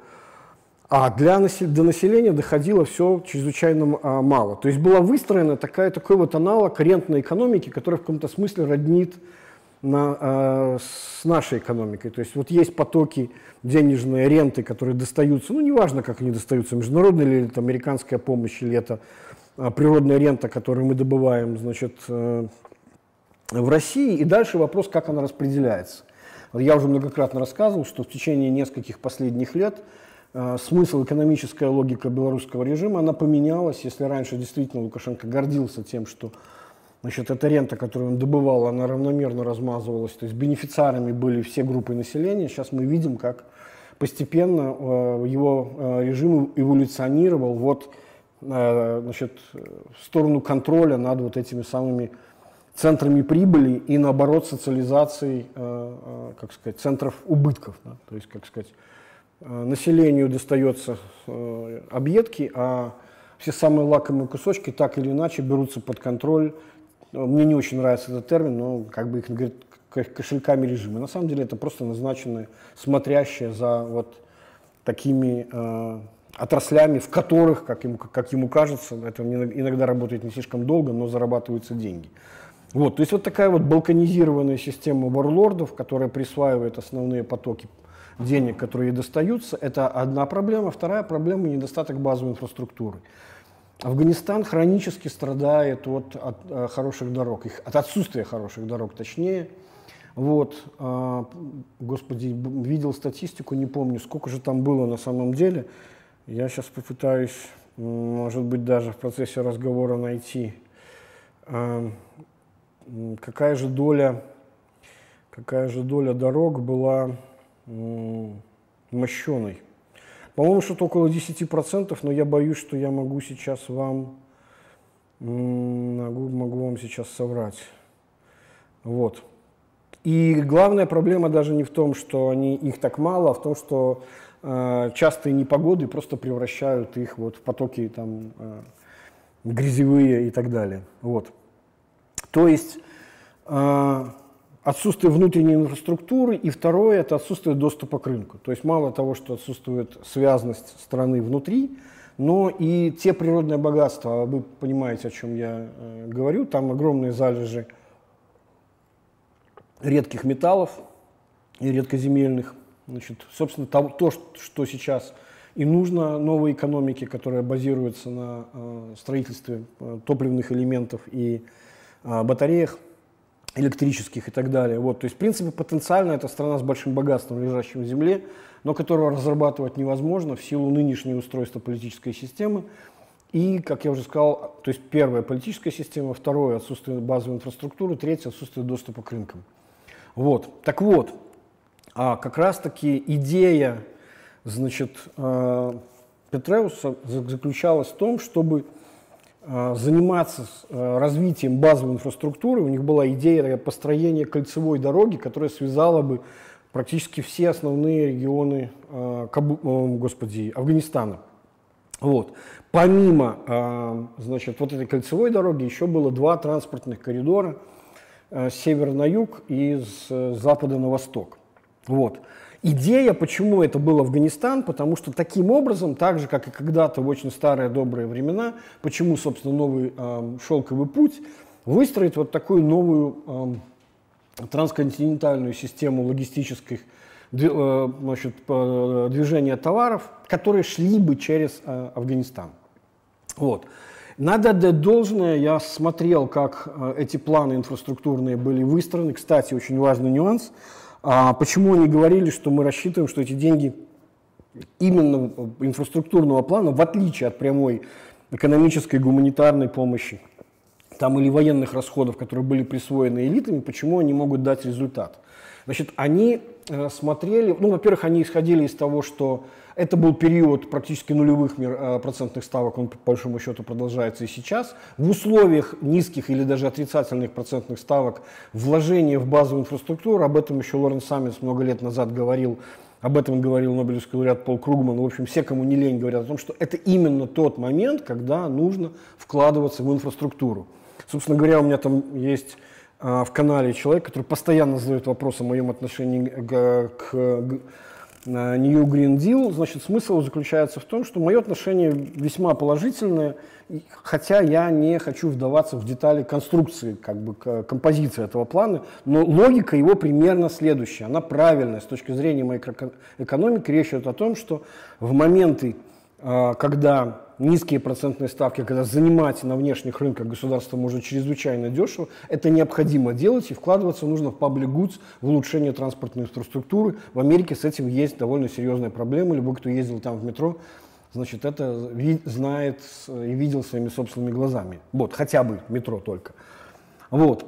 А для, для населения доходило все чрезвычайно мало. То есть была выстроена такая, такой вот аналог рентной экономики, который в каком-то смысле роднит на, э, с нашей экономикой. То есть вот есть потоки денежные ренты, которые достаются, ну неважно, как они достаются, международная или это американская помощь, или это э, природная рента, которую мы добываем значит, э, в России. И дальше вопрос, как она распределяется. Я уже многократно рассказывал, что в течение нескольких последних лет э, смысл, экономическая логика белорусского режима, она поменялась. Если раньше действительно Лукашенко гордился тем, что Значит, эта рента, которую он добывал, она равномерно размазывалась, то есть бенефициарами были все группы населения. Сейчас мы видим, как постепенно э, его э, режим эволюционировал вот, э, значит, в сторону контроля над вот этими самыми центрами прибыли и, наоборот, социализацией, э, э, как сказать, центров убытков. Да? То есть, как сказать, э, населению достается объедки, а все самые лакомые кусочки так или иначе берутся под контроль мне не очень нравится этот термин, но как бы их говорят кошельками режима. На самом деле это просто назначенные, смотрящие за вот такими э, отраслями, в которых, как ему, как ему кажется, это иногда работает не слишком долго, но зарабатываются деньги. Вот, то есть вот такая вот балканизированная система варлордов, которая присваивает основные потоки денег, которые ей достаются, это одна проблема. Вторая проблема – недостаток базовой инфраструктуры. Афганистан хронически страдает от, от, э, хороших дорог, их, от отсутствия хороших дорог, точнее. Вот, э, господи, видел статистику, не помню, сколько же там было на самом деле. Я сейчас попытаюсь, может быть, даже в процессе разговора найти, э, какая же доля, какая же доля дорог была э, мощеной. По-моему, что-то около 10%, но я боюсь, что я могу сейчас вам, могу, могу вам сейчас соврать. Вот. И главная проблема даже не в том, что они, их так мало, а в том, что э, частые непогоды просто превращают их вот в потоки там, э, грязевые и так далее. Вот. То есть э, отсутствие внутренней инфраструктуры, и второе – это отсутствие доступа к рынку. То есть мало того, что отсутствует связность страны внутри, но и те природные богатства, вы понимаете, о чем я э, говорю, там огромные залежи редких металлов и редкоземельных. Значит, собственно, то, то, что сейчас и нужно новой экономике, которая базируется на э, строительстве э, топливных элементов и э, батареях – электрических и так далее. Вот, то есть, в принципе, потенциально это страна с большим богатством, лежащим в земле, но которого разрабатывать невозможно в силу нынешнего устройства политической системы. И, как я уже сказал, то есть первая политическая система, второе отсутствие базовой инфраструктуры, третье отсутствие доступа к рынкам. Вот. Так вот, а как раз-таки идея значит, э, Петреуса заключалась в том, чтобы заниматься э, развитием базовой инфраструктуры. У них была идея построения кольцевой дороги, которая связала бы практически все основные регионы господи, Афганистана. Вот. Помимо значит, вот этой кольцевой дороги еще было два транспортных коридора с севера на юг и с запада на восток. Вот. Идея, почему это был Афганистан, потому что таким образом, так же, как и когда-то в очень старые добрые времена, почему, собственно, новый э, шелковый путь, выстроить вот такую новую э, трансконтинентальную систему логистических э, значит, движения товаров, которые шли бы через э, Афганистан. Вот. Надо отдать должное, я смотрел, как э, эти планы инфраструктурные были выстроены. Кстати, очень важный нюанс – а почему они говорили, что мы рассчитываем, что эти деньги именно инфраструктурного плана, в отличие от прямой экономической гуманитарной помощи, там или военных расходов, которые были присвоены элитами, почему они могут дать результат? Значит, они э, смотрели, ну, во-первых, они исходили из того, что это был период практически нулевых э, процентных ставок, он по большому счету продолжается и сейчас. В условиях низких или даже отрицательных процентных ставок вложение в базовую инфраструктуру, об этом еще Лорен Саммитс много лет назад говорил, об этом говорил Нобелевский лауреат Пол Кругман. В общем, все, кому не лень, говорят о том, что это именно тот момент, когда нужно вкладываться в инфраструктуру. Собственно говоря, у меня там есть в канале человек, который постоянно задает вопрос о моем отношении к, к New Green Deal, значит, смысл заключается в том, что мое отношение весьма положительное, хотя я не хочу вдаваться в детали конструкции, как бы композиции этого плана, но логика его примерно следующая, она правильная с точки зрения макроэкономики. Речь идет о том, что в моменты, а, когда низкие процентные ставки, когда занимать на внешних рынках государство может чрезвычайно дешево, это необходимо делать и вкладываться нужно в public goods, в улучшение транспортной инфраструктуры. В Америке с этим есть довольно серьезная проблема. Любой, кто ездил там в метро, значит, это знает и видел своими собственными глазами. Вот, хотя бы метро только. Вот.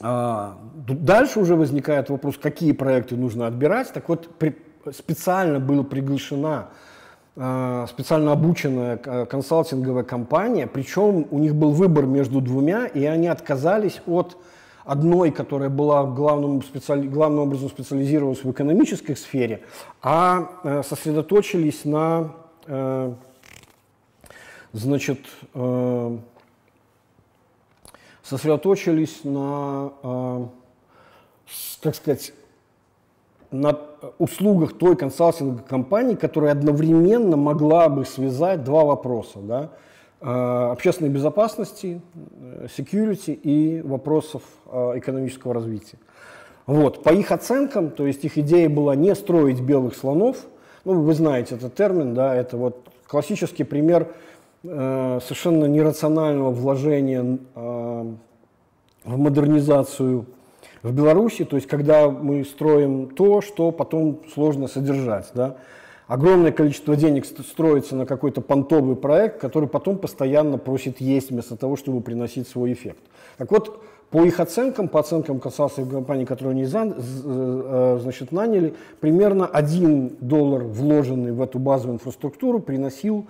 А, дальше уже возникает вопрос, какие проекты нужно отбирать. Так вот, специально была приглашена специально обученная э, консалтинговая компания, причем у них был выбор между двумя, и они отказались от одной, которая была главным, специали... главным образом специализировалась в экономической сфере, а э, сосредоточились на, значит, сосредоточились на, как сказать, на услугах той консалтинговой компании, которая одновременно могла бы связать два вопроса. Да? Э, общественной безопасности, э, security и вопросов э, экономического развития. Вот. По их оценкам, то есть их идея была не строить белых слонов, ну, вы знаете этот термин, да, это вот классический пример э, совершенно нерационального вложения э, в модернизацию в Беларуси, то есть когда мы строим то, что потом сложно содержать. Да? Огромное количество денег строится на какой-то понтовый проект, который потом постоянно просит есть вместо того, чтобы приносить свой эффект. Так вот, по их оценкам, по оценкам консалтинговой компании, которую они э, значит, наняли, примерно 1 доллар, вложенный в эту базовую инфраструктуру, приносил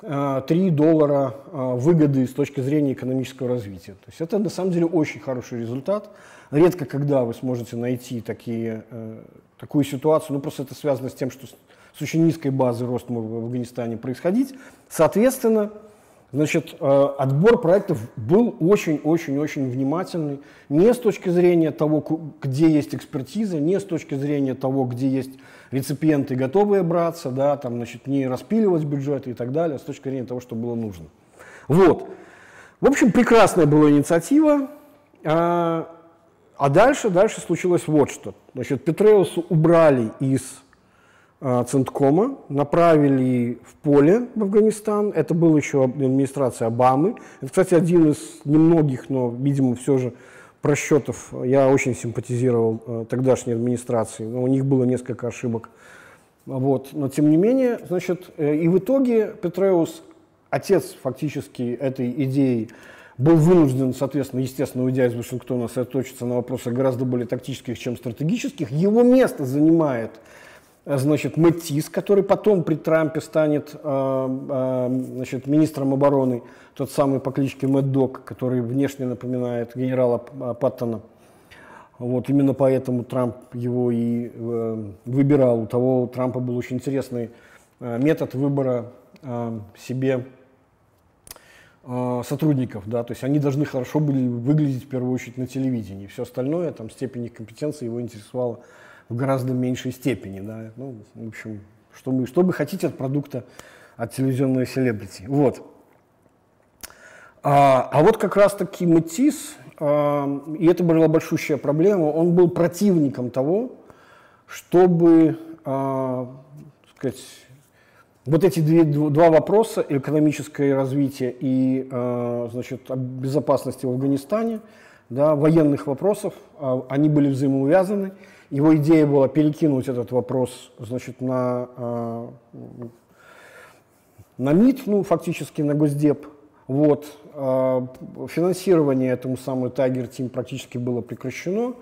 3 э, доллара э, выгоды с точки зрения экономического развития. То есть это на самом деле очень хороший результат. Редко когда вы сможете найти такие, э, такую ситуацию, ну просто это связано с тем, что с очень низкой базы рост может в Афганистане происходить. Соответственно, значит, э, отбор проектов был очень-очень-очень внимательный. Не с точки зрения того, где есть экспертиза, не с точки зрения того, где есть реципиенты, готовые браться, да, там, значит, не распиливать бюджеты и так далее, а с точки зрения того, что было нужно. Вот. В общем, прекрасная была инициатива. А, дальше, дальше случилось вот что. Значит, Петреусу убрали из э, Центкома, направили в поле в Афганистан. Это была еще администрация Обамы. Это, кстати, один из немногих, но, видимо, все же просчетов. Я очень симпатизировал э, тогдашней администрации, но у них было несколько ошибок. Вот. Но, тем не менее, значит, э, и в итоге Петреус отец фактически этой идеи был вынужден, соответственно, естественно, уйдя из Вашингтона, сосредоточиться на вопросах гораздо более тактических, чем стратегических. Его место занимает Э, значит, Мэтис, который потом при Трампе станет э, э, значит, министром обороны, тот самый по кличке Мэддок, который внешне напоминает генерала Паттона. Вот, именно поэтому Трамп его и э, выбирал. У того у Трампа был очень интересный э, метод выбора э, себе сотрудников. Да? То есть они должны хорошо были выглядеть в первую очередь на телевидении. Все остальное, там, степень их компетенции его интересовала в гораздо меньшей степени. Да? Ну, в общем, что, мы, что вы хотите от продукта, от телевизионной селебрити. Вот. А, а вот как раз-таки Матис, а, и это была большущая проблема, он был противником того, чтобы а, сказать, вот эти две, два вопроса, экономическое развитие и а, значит, безопасности в Афганистане, да, военных вопросов, а, они были взаимоувязаны, его идея была перекинуть этот вопрос значит, на, э, на МИД, ну, фактически на Госдеп. Вот. Э, финансирование этому самому Team практически было прекращено.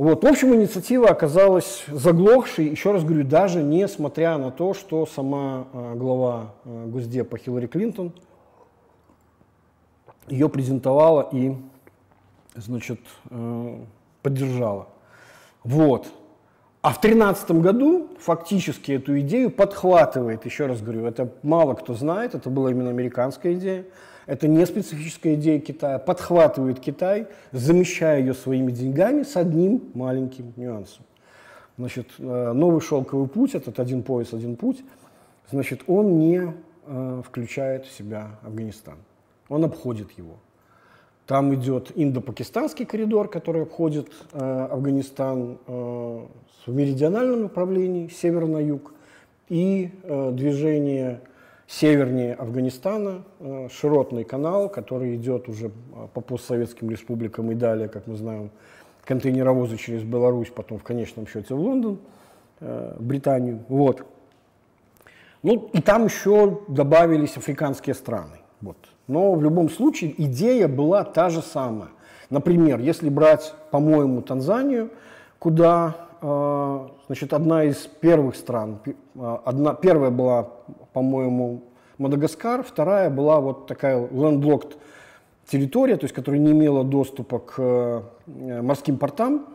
Вот. В общем, инициатива оказалась заглохшей, еще раз говорю, даже несмотря на то, что сама э, глава э, Госдепа Хиллари Клинтон ее презентовала и значит, э, поддержала. Вот. А в 2013 году фактически эту идею подхватывает, еще раз говорю, это мало кто знает, это была именно американская идея, это не специфическая идея Китая, подхватывает Китай, замещая ее своими деньгами с одним маленьким нюансом. Значит, э, новый шелковый путь, этот один пояс, один путь, значит, он не э, включает в себя Афганистан, он обходит его. Там идет индо-пакистанский коридор, который обходит э, Афганистан э, в меридиональном направлении, с севера на юг, и э, движение севернее Афганистана, э, широтный канал, который идет уже э, по постсоветским республикам и далее, как мы знаем, контейнеровозы через Беларусь, потом в конечном счете в Лондон, э, Британию. Вот. Ну и там еще добавились африканские страны. Вот. Но в любом случае идея была та же самая. Например, если брать, по-моему, Танзанию, куда значит, одна из первых стран, э, одна, первая была, по-моему, Мадагаскар, вторая была вот такая landlocked территория, то есть которая не имела доступа к э, морским портам,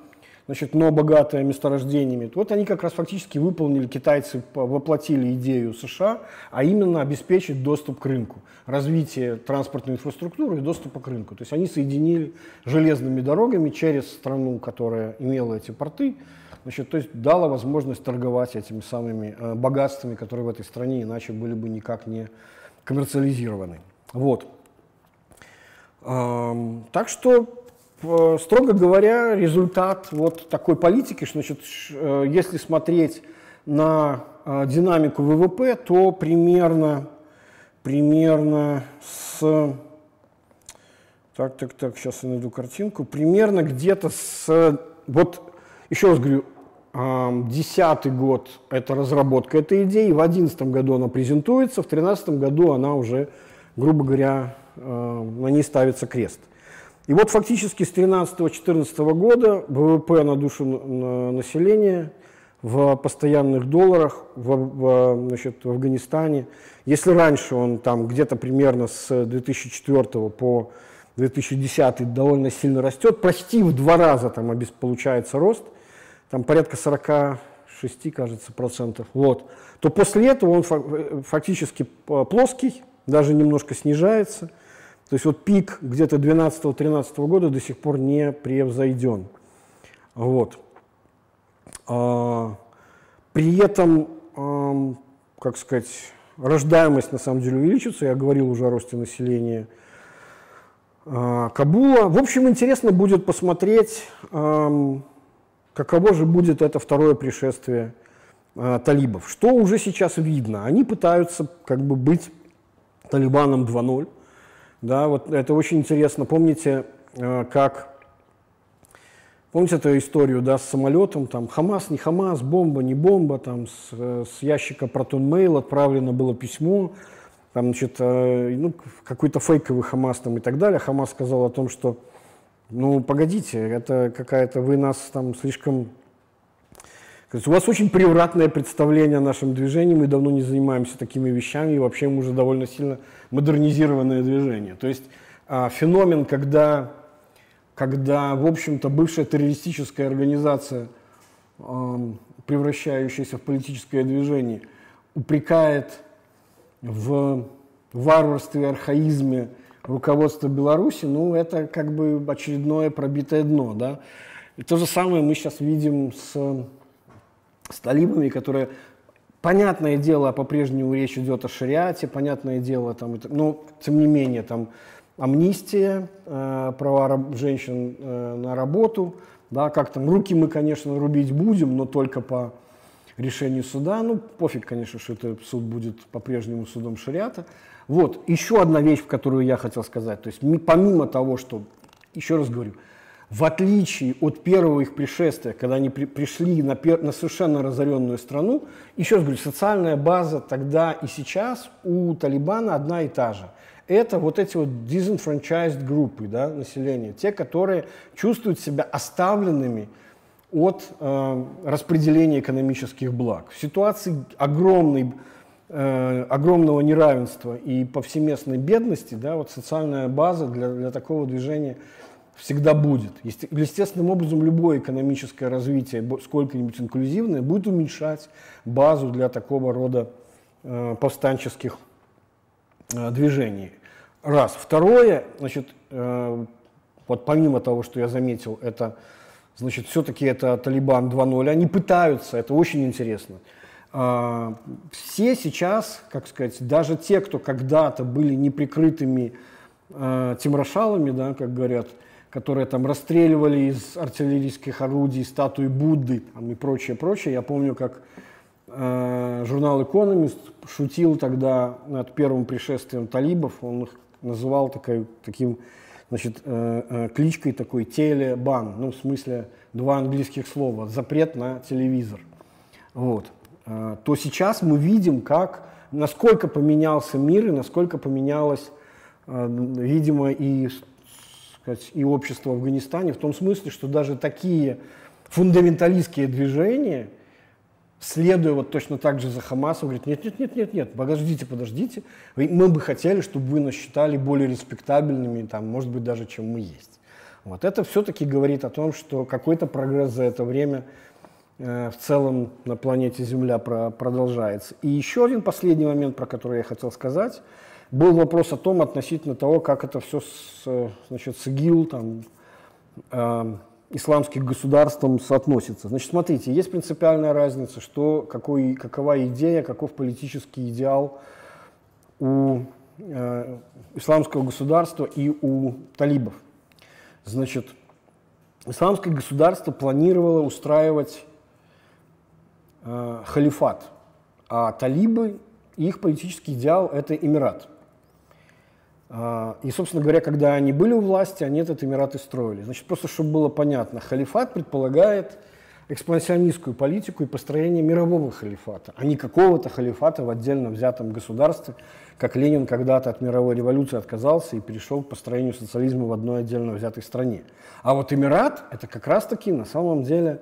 значит, но богатая месторождениями. Вот они как раз фактически выполнили, китайцы воплотили идею США, а именно обеспечить доступ к рынку, развитие транспортной инфраструктуры и доступа к рынку. То есть они соединили железными дорогами через страну, которая имела эти порты, значит, то есть дала возможность торговать этими самыми э, богатствами, которые в этой стране иначе были бы никак не коммерциализированы. Вот. Эм, так что строго говоря, результат вот такой политики, что, значит, э, если смотреть на э, динамику ВВП, то примерно, примерно с... Так, так, так, сейчас я найду картинку. Примерно где-то с... Вот, еще раз говорю, десятый год – это разработка этой идеи, в одиннадцатом году она презентуется, в тринадцатом году она уже, грубо говоря, на ней ставится крест – и вот фактически с 2013-2014 года ВВП на душу населения в постоянных долларах в, в, значит, в Афганистане, если раньше он там где-то примерно с 2004 по 2010 довольно сильно растет, почти в два раза там получается рост, там порядка 46, кажется, процентов, вот, то после этого он фактически плоский, даже немножко снижается – то есть вот пик где-то 12-13 года до сих пор не превзойден. Вот. А, при этом, как сказать, рождаемость на самом деле увеличится. Я говорил уже о росте населения а, Кабула. В общем, интересно будет посмотреть, каково же будет это второе пришествие а, талибов. Что уже сейчас видно? Они пытаются как бы быть Талибаном 2.0. Да, вот это очень интересно. Помните, э, как Помните эту историю да, с самолетом, там Хамас, не Хамас, бомба, не бомба, там с, с ящика Mail отправлено было письмо, там, значит, э, ну, какой-то фейковый Хамас там и так далее. Хамас сказал о том, что, ну, погодите, это какая-то, вы нас там слишком у вас очень превратное представление о нашем движении, мы давно не занимаемся такими вещами, и вообще мы уже довольно сильно модернизированное движение. То есть а, феномен, когда, когда, в общем-то, бывшая террористическая организация, превращающаяся в политическое движение, упрекает в варварстве архаизме руководства Беларуси, ну, это как бы очередное пробитое дно, да. И то же самое мы сейчас видим с с талибами, которые, понятное дело, по-прежнему речь идет о шариате, понятное дело, там, но тем не менее, там, амнистия, э, права женщин э, на работу, да, как там, руки мы, конечно, рубить будем, но только по решению суда, ну, пофиг, конечно, что это суд будет по-прежнему судом шариата. Вот, еще одна вещь, которую я хотел сказать, то есть помимо того, что, еще раз говорю, в отличие от первого их пришествия, когда они при, пришли на, пер, на совершенно разоренную страну, еще раз говорю, социальная база тогда и сейчас у Талибана одна и та же. Это вот эти вот disenfranchised группы да, населения, те, которые чувствуют себя оставленными от э, распределения экономических благ. В ситуации огромной, э, огромного неравенства и повсеместной бедности, да, вот социальная база для, для такого движения – всегда будет. Естественным образом любое экономическое развитие, сколько-нибудь инклюзивное, будет уменьшать базу для такого рода э, повстанческих э, движений. Раз. Второе, значит, э, вот помимо того, что я заметил, это, значит, все-таки это Талибан 2.0, они пытаются, это очень интересно. Э, все сейчас, как сказать, даже те, кто когда-то были неприкрытыми э, тимрошалами, да, как говорят, которые там расстреливали из артиллерийских орудий статуи Будды там, и прочее, прочее. Я помню, как э, журнал «Экономист» шутил тогда над первым пришествием талибов. Он их называл такой, таким значит, э, э, кличкой такой телебан, ну, в смысле два английских слова, запрет на телевизор. Вот. Э, то сейчас мы видим, как, насколько поменялся мир и насколько поменялось, э, видимо, и сказать, и общество в Афганистане в том смысле, что даже такие фундаменталистские движения, следуя вот точно так же за Хамасом, говорят, нет, нет, нет, нет, нет, подождите, подождите, мы бы хотели, чтобы вы нас считали более респектабельными, там, может быть, даже, чем мы есть. Вот это все-таки говорит о том, что какой-то прогресс за это время в целом на планете Земля про продолжается. И еще один последний момент, про который я хотел сказать – был вопрос о том относительно того, как это все с, значит, с ИГИЛ, там, э, исламским государством соотносится. Значит, смотрите, есть принципиальная разница, что, какой, какова идея, каков политический идеал у э, исламского государства и у талибов. Значит, исламское государство планировало устраивать э, халифат, а талибы, их политический идеал – это эмират – а, и, собственно говоря, когда они были у власти, они этот Эмират и строили. Значит, просто чтобы было понятно, халифат предполагает экспансионистскую политику и построение мирового халифата, а не какого-то халифата в отдельно взятом государстве, как Ленин когда-то от мировой революции отказался и перешел к построению социализма в одной отдельно взятой стране. А вот Эмират – это как раз-таки на самом деле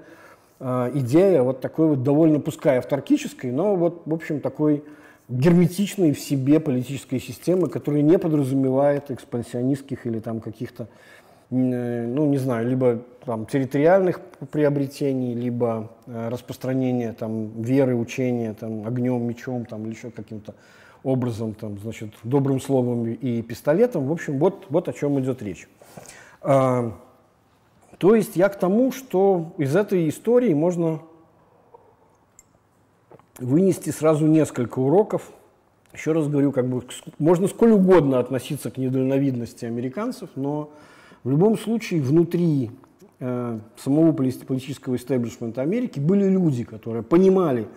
идея вот такой вот довольно, пускай автаркической, но вот, в общем, такой герметичной в себе политической системы, которая не подразумевает экспансионистских или там каких-то, ну не знаю, либо там территориальных приобретений, либо э, распространения там веры, учения там огнем, мечом там или еще каким-то образом там, значит, добрым словом и пистолетом. В общем, вот, вот о чем идет речь. А, то есть я к тому, что из этой истории можно вынести сразу несколько уроков. Еще раз говорю, как бы можно сколь угодно относиться к недальновидности американцев, но в любом случае внутри э, самого политического истеблишмента Америки были люди, которые понимали,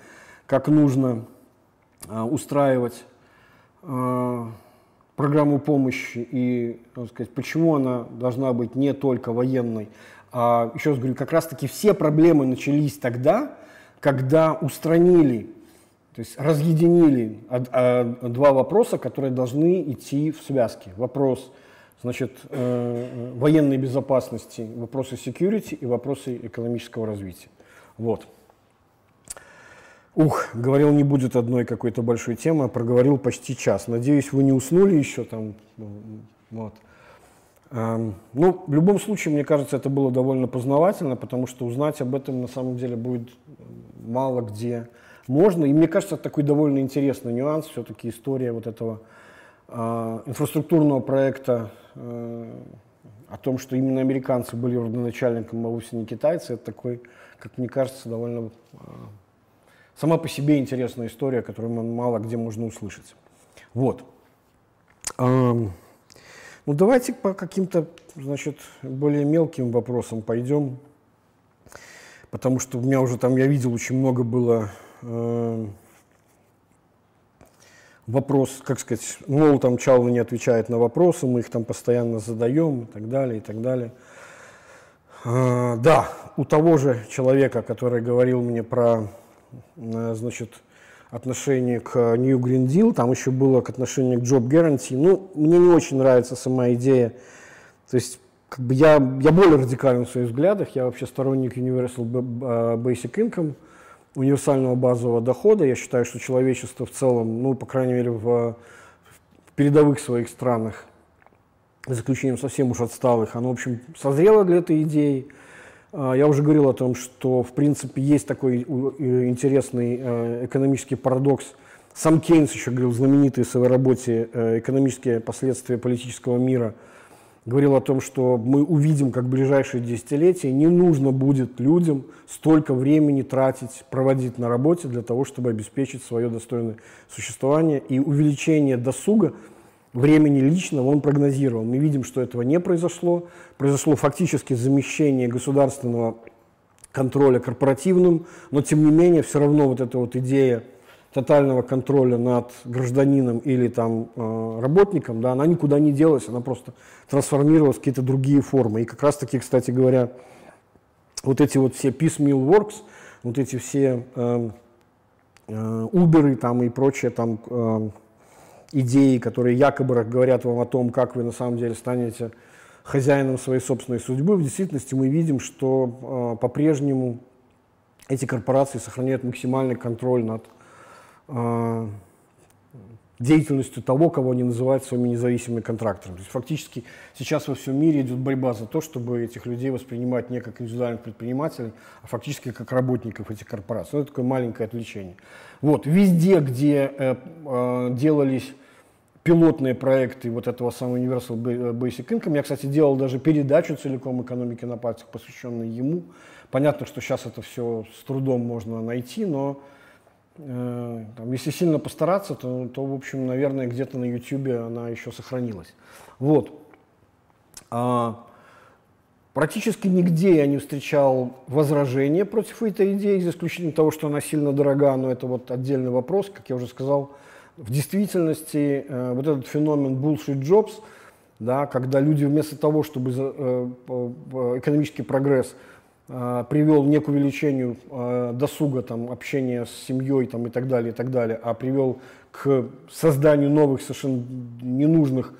как нужно э, устраивать э, программу помощи и, так сказать, почему она должна быть не только военной. А, еще раз говорю, как раз-таки все проблемы начались тогда, когда устранили То есть разъединили два вопроса, которые должны идти в связке. Вопрос значит, э, военной безопасности, вопросы security и вопросы экономического развития. Вот. Ух, говорил, не будет одной какой-то большой темы, а проговорил почти час. Надеюсь, вы не уснули еще там. Вот. Эм, ну, в любом случае, мне кажется, это было довольно познавательно, потому что узнать об этом на самом деле будет мало где можно. И мне кажется, это такой довольно интересный нюанс, все-таки история вот этого э, инфраструктурного проекта э, о том, что именно американцы были родоначальником, а вовсе не китайцы, это такой, как мне кажется, довольно э, сама по себе интересная история, которую мало где можно услышать. Вот. Ну, давайте по каким-то, значит, более мелким вопросам пойдем, потому что у меня уже там, я видел, очень много было э, вопрос, как сказать, мол, там Чалва не отвечает на вопросы, мы их там постоянно задаем и так далее, и так далее. Э, да, у того же человека, который говорил мне про значит, отношение к New Green Deal, там еще было к отношению к Job Guarantee. Ну, мне не очень нравится сама идея. То есть, как бы я, я более радикален в своих взглядах, я вообще сторонник Universal э, Basic Income, универсального базового дохода. Я считаю, что человечество в целом, ну, по крайней мере, в, в передовых своих странах, за исключением совсем уж отсталых, оно, в общем, созрело для этой идеи. А, я уже говорил о том, что, в принципе, есть такой интересный э, экономический парадокс. Сам Кейнс еще говорил, знаменитый в своей работе э, «Экономические последствия политического мира», говорил о том, что мы увидим, как в ближайшие десятилетия не нужно будет людям столько времени тратить, проводить на работе для того, чтобы обеспечить свое достойное существование. И увеличение досуга – времени личного он прогнозировал. Мы видим, что этого не произошло. Произошло фактически замещение государственного контроля корпоративным, но тем не менее все равно вот эта вот идея тотального контроля над гражданином или там э, работником, да, она никуда не делась, она просто трансформировалась в какие-то другие формы. И как раз таки, кстати говоря, вот эти вот все piecemeal works, вот эти все э, э, Uber там и прочее там э, идеи, которые якобы говорят вам о том, как вы на самом деле станете хозяином своей собственной судьбы, в действительности мы видим, что э, по-прежнему эти корпорации сохраняют максимальный контроль над э, деятельностью того, кого они называют своими независимыми контракторами. То есть фактически сейчас во всем мире идет борьба за то, чтобы этих людей воспринимать не как индивидуальных предпринимателей, а фактически как работников этих корпораций. Ну, это такое маленькое отвлечение. Вот, везде, где э, э, делались пилотные проекты вот этого самого Universal Basic Income. Я, кстати, делал даже передачу целиком экономики на пальцах, посвященную ему. Понятно, что сейчас это все с трудом можно найти, но э, там, если сильно постараться, то, то, в общем, наверное, где-то на YouTube она еще сохранилась. Вот. А, практически нигде я не встречал возражения против этой идеи, за исключением того, что она сильно дорога, но это вот отдельный вопрос, как я уже сказал, в действительности э, вот этот феномен bullshit jobs, да, когда люди вместо того, чтобы э, экономический прогресс э, привел не к увеличению э, досуга, там, общения с семьей там, и так далее, и так далее, а привел к созданию новых совершенно ненужных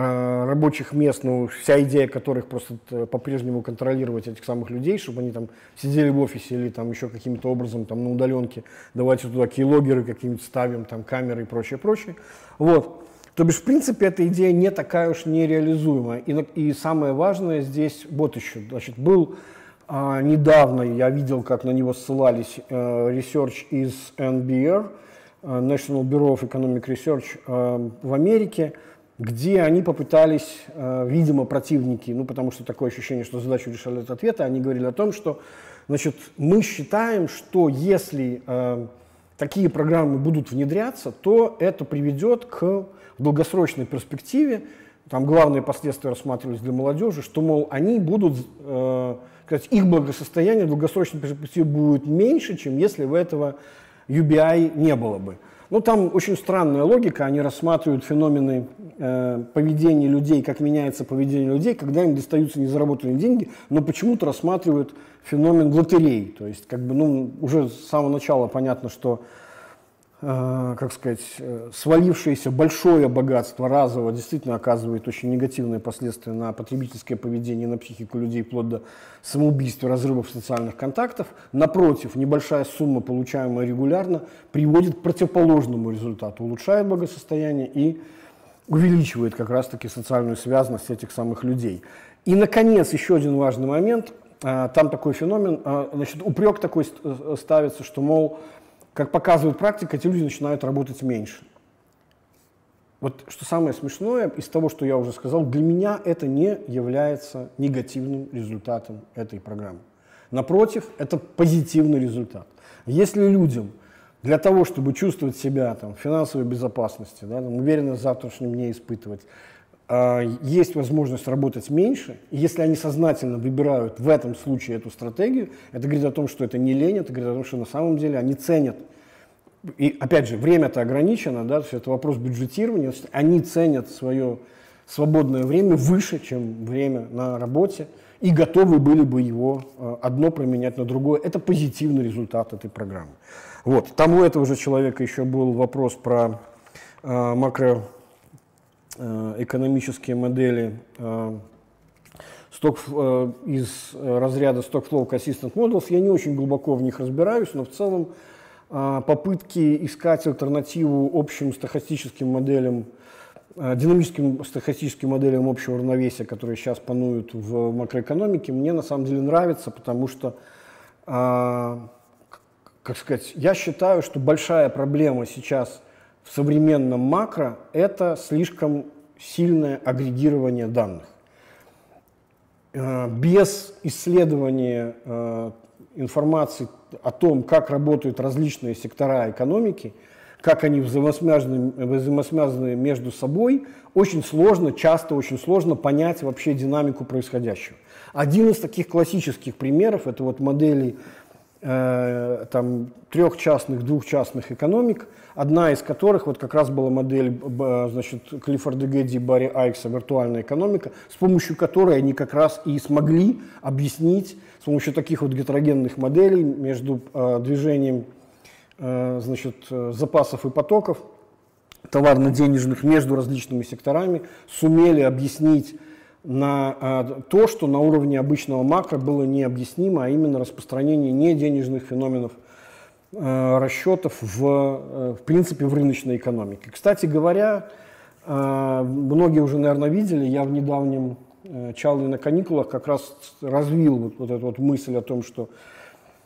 Э, рабочих мест, ну, вся идея которых просто э, по-прежнему контролировать этих самых людей, чтобы они там сидели в офисе или там еще каким-то образом там на удаленке, давайте туда кейлогеры какие-нибудь ставим, там камеры и прочее, прочее. Вот. То бишь, в принципе, эта идея не такая уж нереализуемая. И, и самое важное здесь, вот еще, значит, был а, недавно, я видел, как на него ссылались а, research из NBR, National Bureau of Economic Research а, в Америке, где они попытались, э, видимо, противники, ну, потому что такое ощущение, что задачу решали от ответа, они говорили о том, что, значит, мы считаем, что если э, такие программы будут внедряться, то это приведет к долгосрочной перспективе, там главные последствия рассматривались для молодежи, что, мол, они будут, э, сказать, их благосостояние в долгосрочной перспективе будет меньше, чем если бы этого UBI не было бы. Ну, там очень странная логика, они рассматривают феномены э, поведения людей, как меняется поведение людей, когда им достаются незаработанные деньги, но почему-то рассматривают феномен лотерей. То есть, как бы, ну, уже с самого начала понятно, что как сказать, э, свалившееся большое богатство разово действительно оказывает очень негативные последствия на потребительское поведение, на психику людей, вплоть до самоубийств, разрывов социальных контактов. Напротив, небольшая сумма, получаемая регулярно, приводит к противоположному результату, улучшает благосостояние и увеличивает как раз-таки социальную связанность этих самых людей. И, наконец, еще один важный момент. А, там такой феномен, значит, упрек такой э, ставится, что, мол, как показывает практика, эти люди начинают работать меньше. Вот что самое смешное из того, что я уже сказал, для меня это не является негативным результатом этой программы. Напротив, это позитивный результат. Если людям для того, чтобы чувствовать себя там, в финансовой безопасности, да, там, уверенность в завтрашнем дне испытывать, есть возможность работать меньше, и если они сознательно выбирают в этом случае эту стратегию, это говорит о том, что это не лень, это говорит о том, что на самом деле они ценят. И опять же, время-то ограничено, да, то есть это вопрос бюджетирования, они ценят свое свободное время выше, чем время на работе, и готовы были бы его э, одно променять на другое. Это позитивный результат этой программы. Вот. Там у этого же человека еще был вопрос про э, макроэкономические э, модели э, сток, э, из разряда Stock Flow Consistent Models. Я не очень глубоко в них разбираюсь, но в целом попытки искать альтернативу общим стохастическим моделям динамическим стохастическим моделям общего равновесия, которые сейчас пануют в макроэкономике, мне на самом деле нравится, потому что как сказать, я считаю, что большая проблема сейчас в современном макро – это слишком сильное агрегирование данных. Э, без исследования э, информации о том, как работают различные сектора экономики, как они взаимосвязаны, взаимосвязаны между собой, очень сложно, часто очень сложно понять вообще динамику происходящего. Один из таких классических примеров – это вот модели Э, там, трех частных, двух частных экономик, одна из которых вот как раз была модель значит, Клиффорда Гэдди и Барри Айкса «Виртуальная экономика», с помощью которой они как раз и смогли объяснить с помощью таких вот гетерогенных моделей между э, движением э, значит, запасов и потоков товарно-денежных между различными секторами, сумели объяснить на а, то, что на уровне обычного макро было необъяснимо, а именно распространение неденежных феноменов а, расчетов в, э, в принципе в рыночной экономике. Кстати говоря, а, многие уже, наверное, видели, я в недавнем э, Чалне на каникулах как раз развил вот, вот эту вот мысль о том, что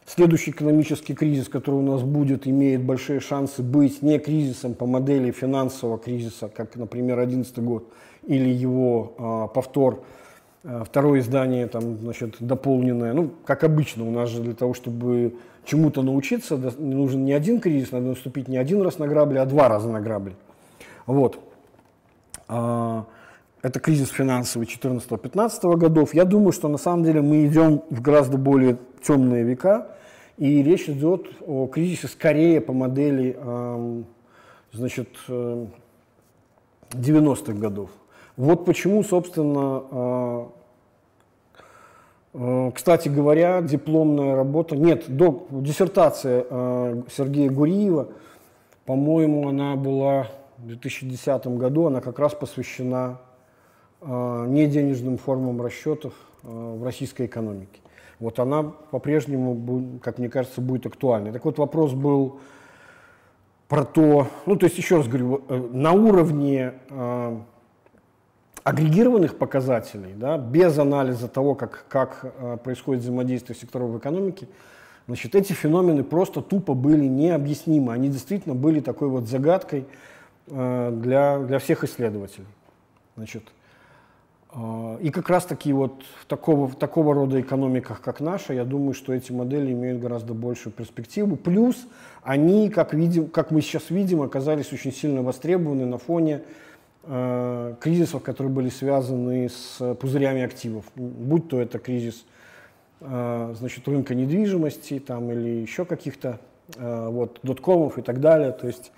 Следующий экономический кризис, который у нас будет, имеет большие шансы быть не кризисом по модели финансового кризиса, как, например, 2011 год, или его а, повтор, а, второе издание, там, значит, дополненное. Ну, как обычно, у нас же для того, чтобы чему-то научиться, нужен не один кризис, надо наступить не один раз на грабли, а два раза на грабли. Вот. А, это кризис финансовый 14-15 годов. Я думаю, что на самом деле мы идем в гораздо более темные века, и речь идет о кризисе скорее по модели значит, 90-х э, годов. Вот почему, собственно, э, э, кстати говоря, дипломная работа, нет, док, диссертация Сергея Гуриева, по-моему, она была в 2010 году, она как раз посвящена неденежным формам расчетов в российской экономике вот она по-прежнему, как мне кажется, будет актуальной. Так вот, вопрос был про то, ну, то есть, еще раз говорю, э, на уровне агрегированных показателей, да, без анализа того, как, как э, происходит взаимодействие секторов в экономике, значит, эти феномены просто тупо были необъяснимы. Они действительно были такой вот загадкой э, для, для всех исследователей. Значит, а, и как раз таки вот в такого, в такого рода экономиках, как наша, я думаю, что эти модели имеют гораздо большую перспективу. Плюс они, как, видим, как мы сейчас видим, оказались очень сильно востребованы на фоне э, кризисов, которые были связаны с пузырями активов. Будь то это кризис э, значит, рынка недвижимости там, или еще каких-то э, вот, доткомов и так далее. То есть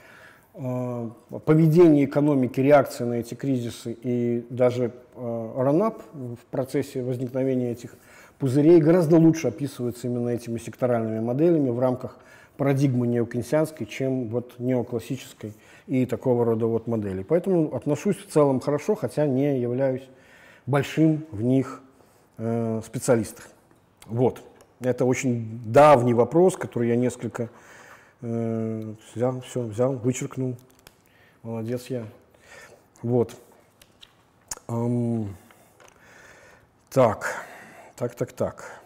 э, поведение экономики, реакция на эти кризисы и даже ранап в процессе возникновения этих пузырей гораздо лучше описывается именно этими секторальными моделями в рамках парадигмы неокенсианской, чем вот неоклассической и такого рода вот моделей. Поэтому отношусь в целом хорошо, хотя не являюсь большим в них э, специалистом. Вот. Это очень давний вопрос, который я несколько э, взял, все, взял, вычеркнул. Молодец я. Вот. Эм, так, так, так, так.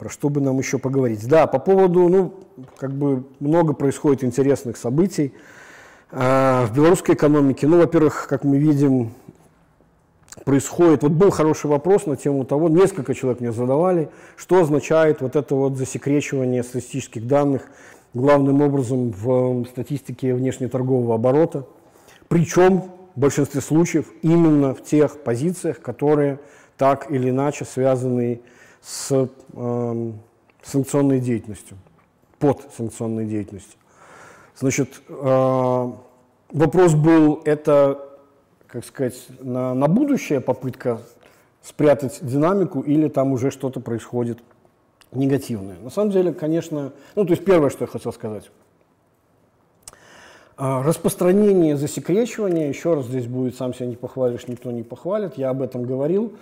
Про что бы нам еще поговорить? Да, по поводу, ну, как бы много происходит интересных событий э, в белорусской экономике. Ну, во-первых, как мы видим, происходит. Вот был хороший вопрос на тему того, несколько человек мне задавали, что означает вот это вот засекречивание статистических данных главным образом в статистике внешнеторгового оборота. Причем в большинстве случаев именно в тех позициях, которые так или иначе связаны с э, санкционной деятельностью, под санкционной деятельностью. Значит, э, вопрос был, это, как сказать, на, на будущее попытка спрятать динамику или там уже что-то происходит негативное. На самом деле, конечно, ну то есть первое, что я хотел сказать. А, распространение засекречивания, еще раз здесь будет, сам себя не похвалишь, никто не похвалит, я об этом говорил.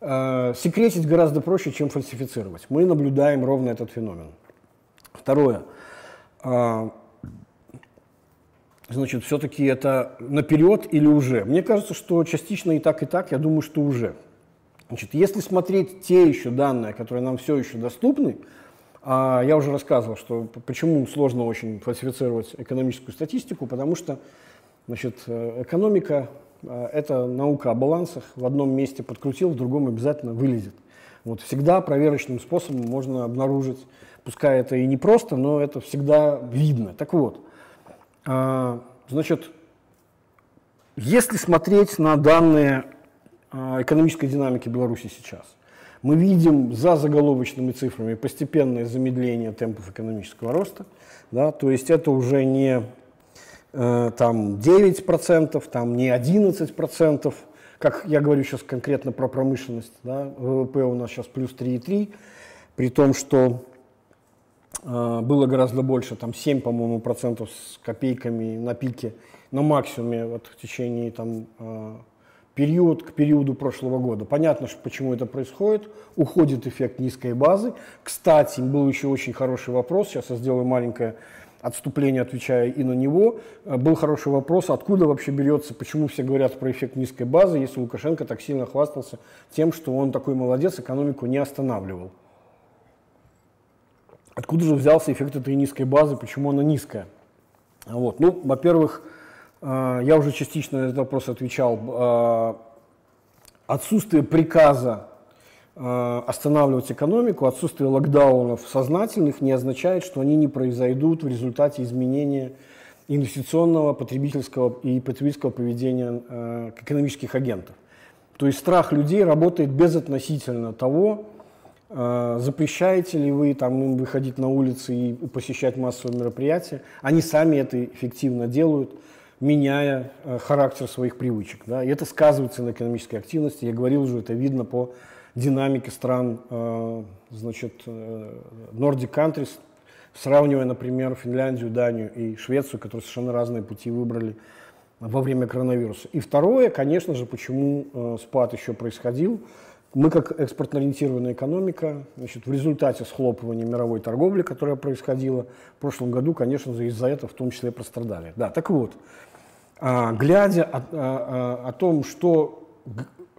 Э, секретить гораздо проще, чем фальсифицировать. Мы наблюдаем ровно этот феномен. Второе. Э, значит, все-таки это наперед или уже? Мне кажется, что частично и так, и так, я думаю, что уже. Значит, если смотреть те еще данные, которые нам все еще доступны, а я уже рассказывал, что почему сложно очень фальсифицировать экономическую статистику, потому что значит, э, экономика это наука о балансах. В одном месте подкрутил, в другом обязательно вылезет. Вот всегда проверочным способом можно обнаружить, пускай это и не просто, но это всегда видно. Так вот, а, значит, если смотреть на данные а, экономической динамики Беларуси сейчас, мы видим за заголовочными цифрами постепенное замедление темпов экономического роста. Да, то есть это уже не там 9%, там не 11%, как я говорю сейчас конкретно про промышленность, да, ВВП у нас сейчас плюс 3,3, при том, что э, было гораздо больше, там 7, по-моему, процентов с копейками на пике, на максимуме вот, в течение там, э, период к периоду прошлого года. Понятно, что почему это происходит. Уходит эффект низкой базы. Кстати, был еще очень хороший вопрос, сейчас я сделаю маленькое отступление, отвечая и на него, э, был хороший вопрос, откуда вообще берется, почему все говорят про эффект низкой базы, если Лукашенко так сильно хвастался тем, что он такой молодец, экономику не останавливал. Откуда же взялся эффект этой низкой базы, почему она низкая? Вот. Ну, во-первых, э, я уже частично на этот вопрос отвечал. Э, отсутствие приказа останавливать экономику, отсутствие локдаунов сознательных не означает, что они не произойдут в результате изменения инвестиционного, потребительского и потребительского поведения э, экономических агентов. То есть страх людей работает безотносительно того, э, запрещаете ли вы там, им выходить на улицы и посещать массовые мероприятия. Они сами это эффективно делают, меняя э, характер своих привычек. Да? И это сказывается на экономической активности. Я говорил уже, это видно по динамики стран, э, значит, э, Nordic countries, сравнивая, например, Финляндию, Данию и Швецию, которые совершенно разные пути выбрали во время коронавируса. И второе, конечно же, почему э, спад еще происходил. Мы, как экспортно-ориентированная экономика, значит, в результате схлопывания мировой торговли, которая происходила в прошлом году, конечно же, из-за этого в том числе пострадали. Да, так вот, а, глядя о, о, о том, что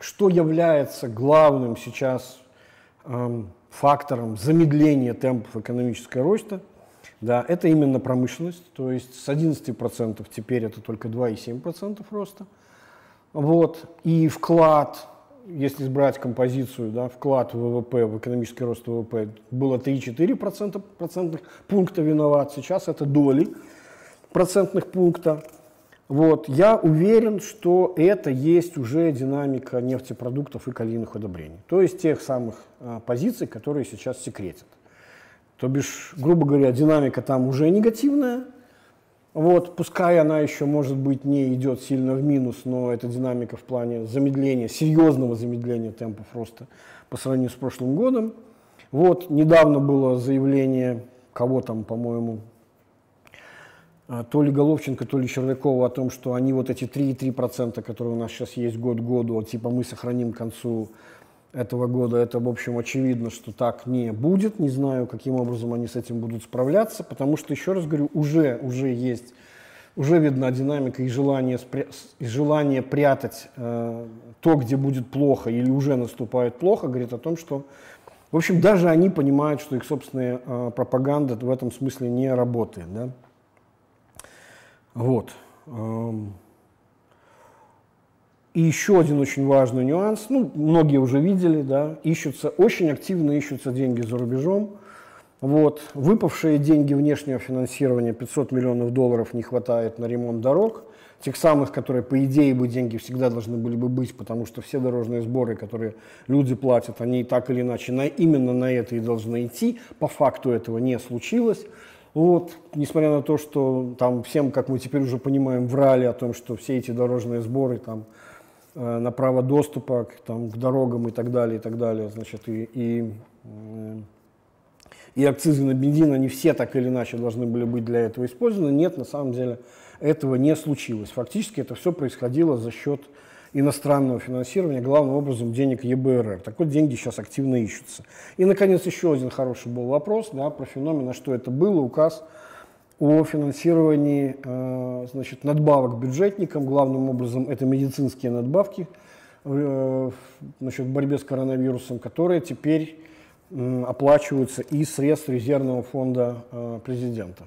что является главным сейчас эм, фактором замедления темпов экономического роста, да, это именно промышленность, то есть с 11% теперь это только 2,7% роста. Вот. И вклад, если брать композицию, да, вклад в ВВП, в экономический рост ВВП было 3-4% процентных пункта виноват, сейчас это доли процентных пункта. Вот. Я уверен, что это есть уже динамика нефтепродуктов и калийных удобрений. То есть тех самых а, позиций, которые сейчас секретят. То бишь, грубо говоря, динамика там уже негативная. Вот, пускай она еще, может быть, не идет сильно в минус, но эта динамика в плане замедления, серьезного замедления темпов роста по сравнению с прошлым годом. Вот, недавно было заявление кого там, по-моему, то ли Головченко, то ли Червякова о том, что они вот эти 3,3%, которые у нас сейчас есть год к году, типа мы сохраним к концу этого года, это, в общем, очевидно, что так не будет. Не знаю, каким образом они с этим будут справляться, потому что, еще раз говорю, уже, уже есть, уже видна динамика и желание, и желание прятать э, то, где будет плохо или уже наступает плохо, говорит о том, что, в общем, даже они понимают, что их собственная э, пропаганда в этом смысле не работает. Да? Вот. Эм, и еще один очень важный нюанс, ну, многие уже видели, да, ищутся, очень активно ищутся деньги за рубежом. Вот, выпавшие деньги внешнего финансирования, 500 миллионов долларов не хватает на ремонт дорог, тех самых, которые, по идее, бы деньги всегда должны были бы быть, потому что все дорожные сборы, которые люди платят, они так или иначе на, именно на это и должны идти. По факту этого не случилось. Вот, несмотря на то, что там всем, как мы теперь уже понимаем, врали о том, что все эти дорожные сборы там Э, на право доступа к, там, к дорогам и так далее, и так далее. Значит, и, и, э, и акцизы на бензин, они все так или иначе должны были быть для этого использованы. Нет, на самом деле этого не случилось. Фактически это все происходило за счет иностранного финансирования, главным образом денег ЕБРР. Так вот, деньги сейчас активно ищутся. И, наконец, еще один хороший был вопрос да, про феномен, а что это было, указ о финансировании э, значит, надбавок бюджетникам. Главным образом это медицинские надбавки э, значит, в борьбе с коронавирусом, которые теперь оплачиваются из средств резервного фонда э, президента.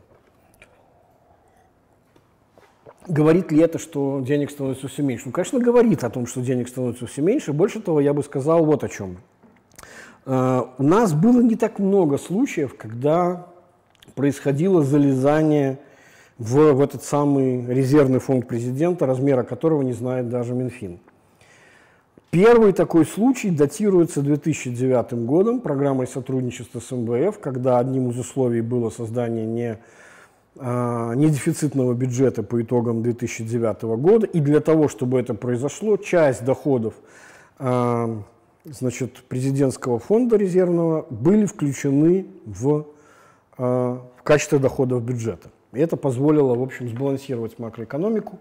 Говорит ли это, что денег становится все меньше? Ну, конечно, говорит о том, что денег становится все меньше. Больше того, я бы сказал вот о чем. У нас было не так много случаев, когда происходило залезание в, в этот самый резервный фонд президента, размера которого не знает даже Минфин. Первый такой случай датируется 2009 годом, программой сотрудничества с МВФ, когда одним из условий было создание не, а, не дефицитного бюджета по итогам 2009 года. И для того, чтобы это произошло, часть доходов а, значит, президентского фонда резервного были включены в Э, в качестве доходов бюджета. И это позволило, в общем, сбалансировать макроэкономику.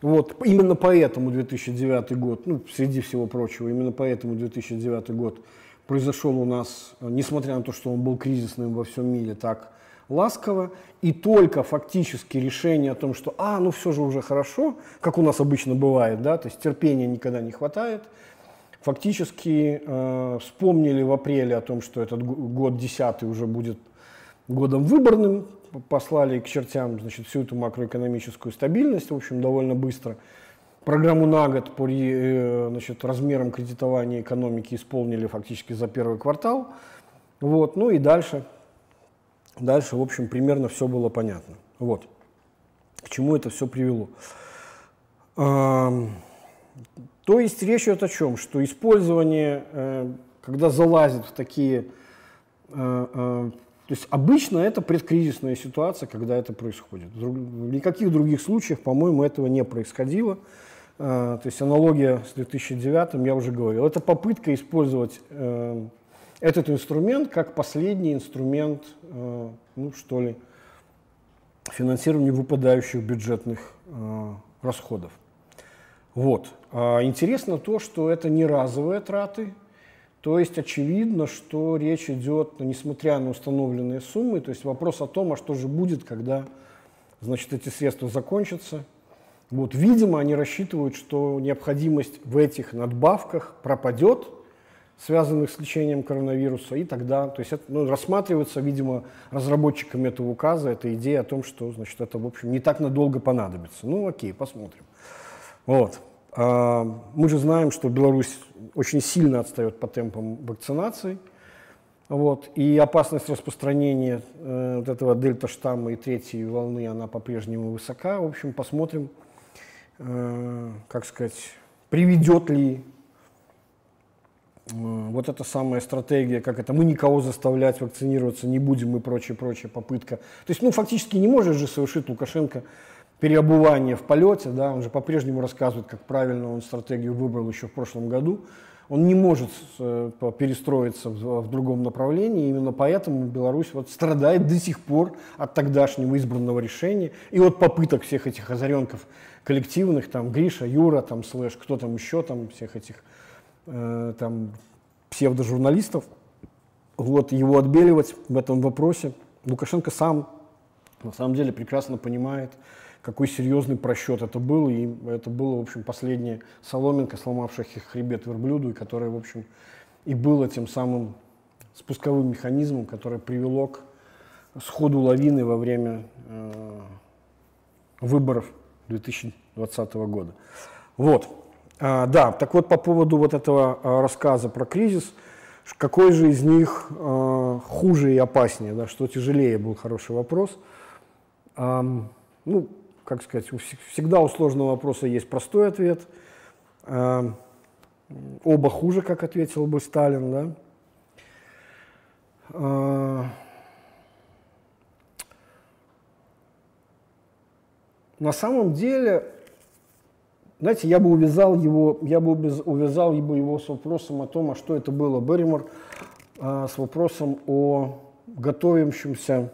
Вот, именно поэтому 2009 год, ну, среди всего прочего, именно поэтому 2009 год произошел у нас, несмотря на то, что он был кризисным во всем мире, так ласково, и только фактически решение о том, что, а, ну все же уже хорошо, как у нас обычно бывает, да, то есть терпения никогда не хватает, фактически э, вспомнили в апреле о том, что этот год десятый уже будет годом выборным, послали к чертям значит, всю эту макроэкономическую стабильность, в общем, довольно быстро. Программу на год по э, значит, размерам кредитования экономики исполнили фактически за первый квартал. Вот. Ну и дальше, дальше, в общем, примерно все было понятно. Вот. К чему это все привело? То есть речь идет о чем? Что использование, э, когда залазит в такие э, то есть обычно это предкризисная ситуация, когда это происходит. В никаких других случаях, по-моему, этого не происходило. То есть аналогия с 2009, я уже говорил, это попытка использовать э, этот инструмент как последний инструмент, э, ну что ли, финансирования выпадающих бюджетных э, расходов. Вот. А интересно то, что это не разовые траты, то есть очевидно, что речь идет, ну, несмотря на установленные суммы, то есть вопрос о том, а что же будет, когда значит, эти средства закончатся. Вот, видимо, они рассчитывают, что необходимость в этих надбавках пропадет, связанных с лечением коронавируса, и тогда, то есть это ну, рассматривается, видимо, разработчиками этого указа, эта идея о том, что, значит, это, в общем, не так надолго понадобится. Ну, окей, посмотрим. Вот. А, мы же знаем, что Беларусь очень сильно отстает по темпам вакцинации. Вот, и опасность распространения э, вот этого дельта-штамма и третьей волны, она по-прежнему высока. В общем, посмотрим, э, как сказать, приведет ли вот эта самая стратегия, как это, мы никого заставлять вакцинироваться не будем и прочее, прочее попытка. То есть, ну, фактически не может же совершить Лукашенко переобувание в полете, да, он же по-прежнему рассказывает, как правильно он стратегию выбрал еще в прошлом году. он не может э, перестроиться в, в другом направлении. Именно поэтому Беларусь вот страдает до сих пор от тогдашнего избранного решения и от попыток всех этих озаренков коллективных, там Гриша, Юра, там слэш, кто там еще, там всех этих э, там псевдожурналистов, вот его отбеливать в этом вопросе. Лукашенко сам на самом деле прекрасно понимает, какой серьезный просчет это был, и это было, в общем, последняя соломинка, сломавшая хребет верблюду, и которая, в общем, и было тем самым спусковым механизмом, которое привело к сходу лавины во время э, выборов 2020 года. Вот. А, да, так вот по поводу вот этого а, рассказа про кризис, какой же из них а, хуже и опаснее, да, что тяжелее, был хороший вопрос. Ну, как сказать, всегда у сложного вопроса есть простой ответ. Оба хуже, как ответил бы Сталин, да. На самом деле, знаете, я бы увязал его, я бы увязал его, его с вопросом о том, а что это было Берримор, э, с вопросом о готовящемся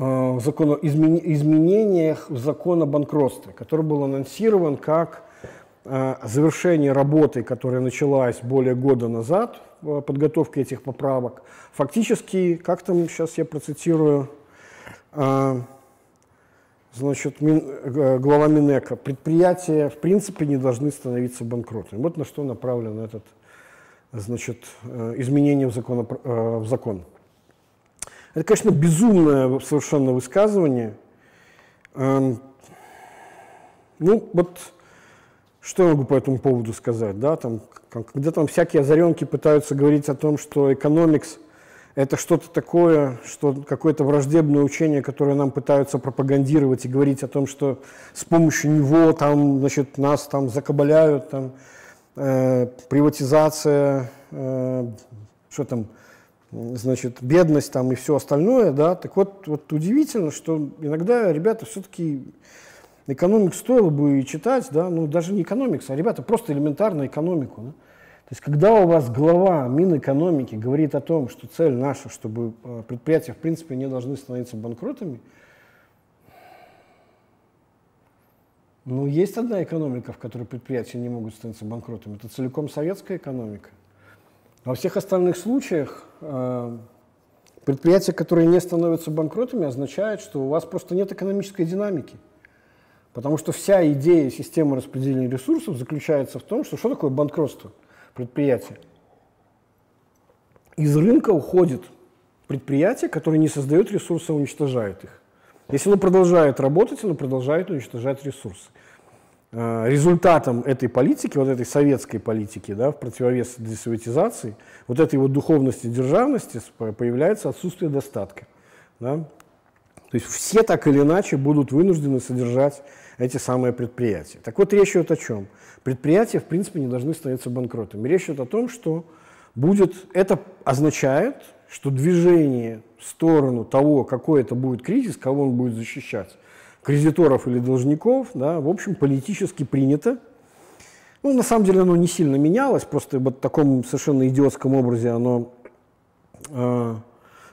Э, изменениях в закон о банкротстве, который был анонсирован как э, завершение работы, которая началась более года назад, подготовки этих поправок. Фактически, как там сейчас я процитирую, э, значит, глава Минэка, предприятия в принципе не должны становиться банкротами. Вот на что направлен этот значит, изменение в закон. В закон. Это, конечно, безумное совершенно высказывание. Эм, ну, вот что я могу по этому поводу сказать? Да? Там, когда там всякие озаренки пытаются говорить о том, что экономикс – это что-то такое, что какое-то враждебное учение, которое нам пытаются пропагандировать и говорить о том, что с помощью него там, значит, нас там закабаляют, там, э, приватизация, э, что там, значит, бедность там и все остальное, да, так вот, вот удивительно, что иногда ребята все-таки экономик стоило бы читать, да, ну даже не экономикс, а ребята просто элементарно экономику, да. То есть когда у вас глава Минэкономики говорит о том, что цель наша, чтобы э, предприятия в принципе не должны становиться банкротами, ну есть одна экономика, в которой предприятия не могут становиться банкротами, это целиком советская экономика. Во всех остальных случаях э, предприятия, которые не становятся банкротами, означает, что у вас просто нет экономической динамики. Потому что вся идея системы распределения ресурсов заключается в том, что что такое банкротство предприятия? Из рынка уходит предприятие, которое не создает ресурсы, а уничтожает их. Если оно продолжает работать, оно продолжает уничтожать ресурсы. Э, результатом этой политики, вот этой советской политики, да, в противовес десоветизации, вот этой вот духовности, державности появляется отсутствие достатка. Да? То есть все так или иначе будут вынуждены содержать эти самые предприятия. Так вот, речь идет о чем? Предприятия, в принципе, не должны становиться банкротами. Речь идет о том, что будет, это означает, что движение в сторону того, какой это будет кризис, кого он будет защищать, кредиторов или должников, да, в общем, политически принято. Ну, на самом деле оно не сильно менялось, просто вот в таком совершенно идиотском образе оно э,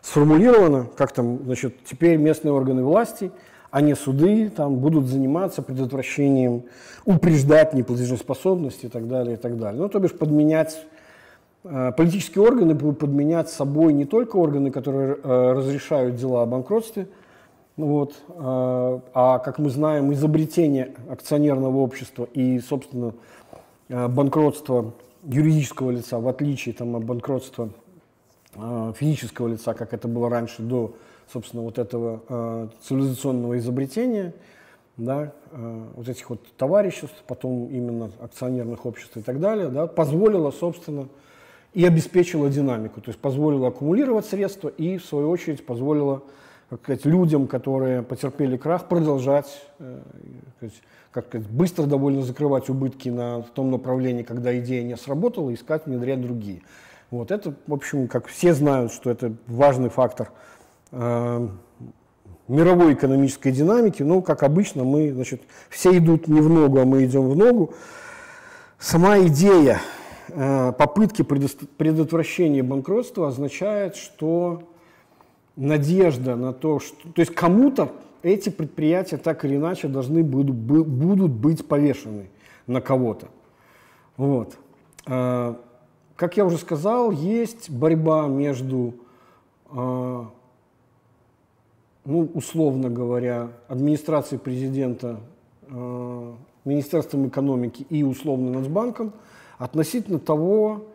сформулировано, как там, значит, теперь местные органы власти, а не суды, там будут заниматься предотвращением, упреждать неплатежеспособность и так далее, и так далее. Ну, то бишь подменять э, Политические органы будут подменять собой не только органы, которые э, разрешают дела о банкротстве, ну вот. А, а, как мы знаем, изобретение акционерного общества и, собственно, банкротство юридического лица, в отличие там, от банкротства физического лица, как это было раньше до, собственно, вот этого цивилизационного изобретения, да, вот этих вот товариществ, потом именно акционерных обществ и так далее, да, позволило, собственно, и обеспечило динамику, то есть позволило аккумулировать средства и, в свою очередь, позволило как сказать, людям, которые потерпели крах, продолжать э, как сказать, быстро довольно закрывать убытки на том направлении, когда идея не сработала, искать, внедрять другие. Вот это, в общем, как все знают, что это важный фактор э, мировой экономической динамики. Но, как обычно, мы, значит, все идут не в ногу, а мы идем в ногу. Сама идея э, попытки предотвращения банкротства означает, что надежда на то, что... То есть кому-то эти предприятия так или иначе должны будут, будут быть повешены на кого-то. Вот. Э, как я уже сказал, есть борьба между, э, ну, условно говоря, администрацией президента, Министерством экономики и условно Нацбанком относительно того,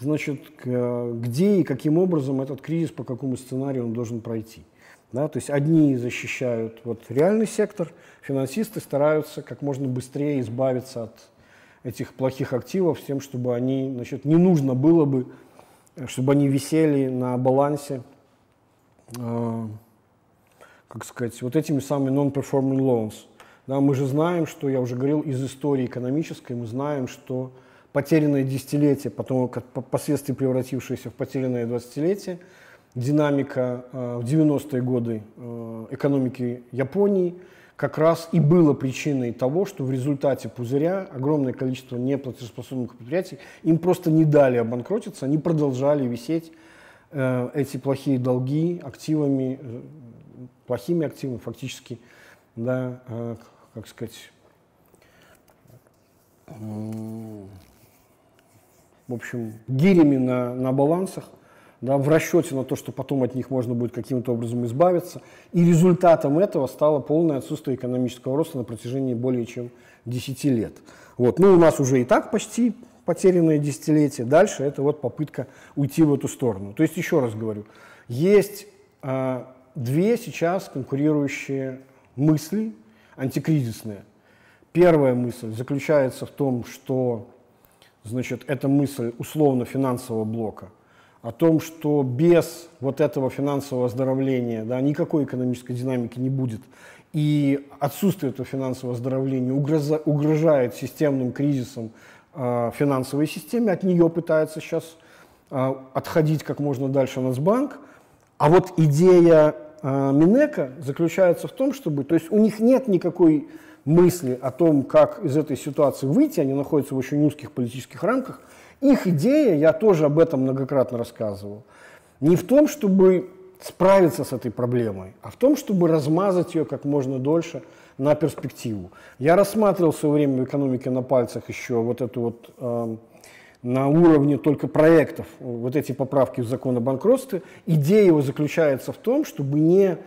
значит, где и каким образом этот кризис, по какому сценарию он должен пройти. Да, то есть одни защищают вот, реальный сектор, финансисты стараются как можно быстрее избавиться от этих плохих активов с тем, чтобы они, значит, не нужно было бы, чтобы они висели на балансе, э, как сказать, вот этими самыми non-performing loans. Да, мы же знаем, что, я уже говорил, из истории экономической, мы знаем, что потерянное десятилетие, потом как впоследствии превратившееся в потерянное двадцатилетие, динамика э, в 90-е годы э, экономики Японии как раз и было причиной того, что в результате пузыря огромное количество неплатежеспособных предприятий им просто не дали обанкротиться, они продолжали висеть э, эти плохие долги активами, плохими активами фактически, да, как сказать, в общем, гирями на, на балансах, да, в расчете на то, что потом от них можно будет каким-то образом избавиться. И результатом этого стало полное отсутствие экономического роста на протяжении более чем 10 лет. Вот. Ну, у нас уже и так почти потерянное десятилетие. Дальше это вот попытка уйти в эту сторону. То есть, еще раз говорю, есть э, две сейчас конкурирующие мысли антикризисные. Первая мысль заключается в том, что значит, это мысль условно-финансового блока, о том, что без вот этого финансового оздоровления да, никакой экономической динамики не будет. И отсутствие этого финансового оздоровления угрожает системным кризисом э, финансовой системе. От нее пытается сейчас э, отходить как можно дальше Нацбанк. А вот идея э, Минека заключается в том, чтобы... То есть у них нет никакой мысли о том, как из этой ситуации выйти, они находятся в очень узких политических рамках. Их идея, я тоже об этом многократно рассказывал, не в том, чтобы справиться с этой проблемой, а в том, чтобы размазать ее как можно дольше на перспективу. Я рассматривал в свое время в экономике на пальцах еще вот эту вот э, на уровне только проектов, вот эти поправки в закон о банкротстве. Идея его заключается в том, чтобы не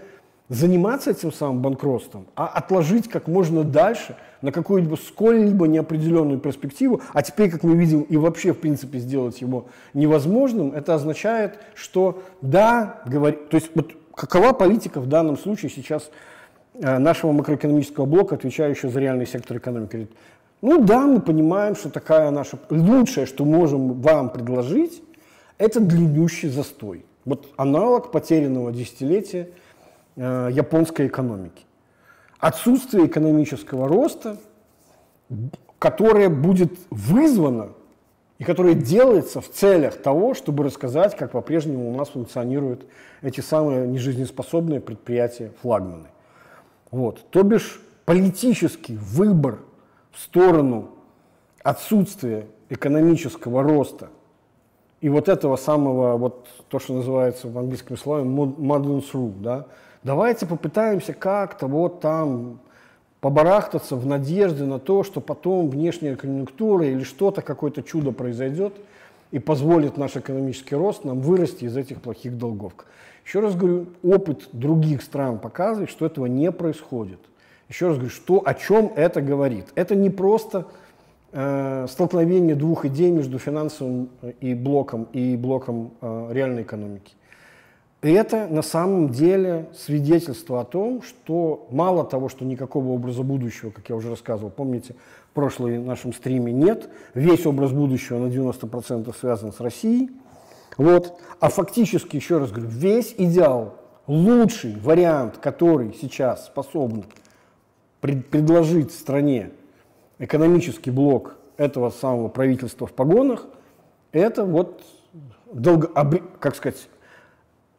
заниматься этим самым банкротством, а отложить как можно дальше на какую-либо сколь-либо неопределенную перспективу, а теперь, как мы видим, и вообще, в принципе, сделать его невозможным, это означает, что да, говори, то есть вот какова политика в данном случае сейчас э, нашего макроэкономического блока, отвечающего за реальный сектор экономики. Ну да, мы понимаем, что такая наша лучшее, что можем вам предложить, это длиннющий застой. Вот аналог потерянного десятилетия – Э, японской экономики. Отсутствие экономического роста, которое будет вызвано и которое делается в целях того, чтобы рассказать, как по-прежнему у нас функционируют эти самые нежизнеспособные предприятия флагманы. Вот. То бишь политический выбор в сторону отсутствия экономического роста и вот этого самого, вот то, что называется в английском слове modern through, да, Давайте попытаемся как-то вот там побарахтаться в надежде на то, что потом внешняя конъюнктура или что-то, какое-то чудо произойдет и позволит наш экономический рост нам вырасти из этих плохих долгов. Еще раз говорю, опыт других стран показывает, что этого не происходит. Еще раз говорю, что, о чем это говорит. Это не просто э, столкновение двух идей между финансовым э, и блоком и блоком э, реальной экономики. Это на самом деле свидетельство о том, что мало того, что никакого образа будущего, как я уже рассказывал, помните, в прошлом нашем стриме нет, весь образ будущего на 90% связан с Россией, вот. а фактически, еще раз говорю, весь идеал, лучший вариант, который сейчас способен пред предложить стране экономический блок этого самого правительства в погонах, это вот долго, как сказать,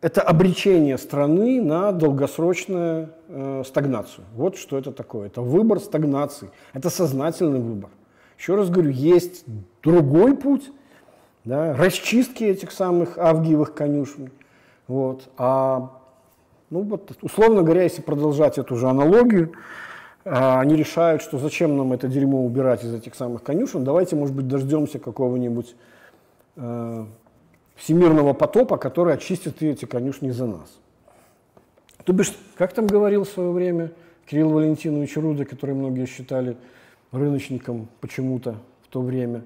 это обречение страны на долгосрочную э, стагнацию. Вот что это такое. Это выбор стагнации. Это сознательный выбор. Еще раз говорю, есть другой путь, да, расчистки этих самых авгиевых конюшен. Вот. А, ну вот, условно говоря, если продолжать эту же аналогию, они решают, что зачем нам это дерьмо убирать из этих самых конюшен, давайте, может быть, дождемся какого-нибудь э, всемирного потопа, который очистит эти конюшни за нас. То бишь, как там говорил в свое время Кирилл Валентинович Руда, который многие считали рыночником почему-то в то время,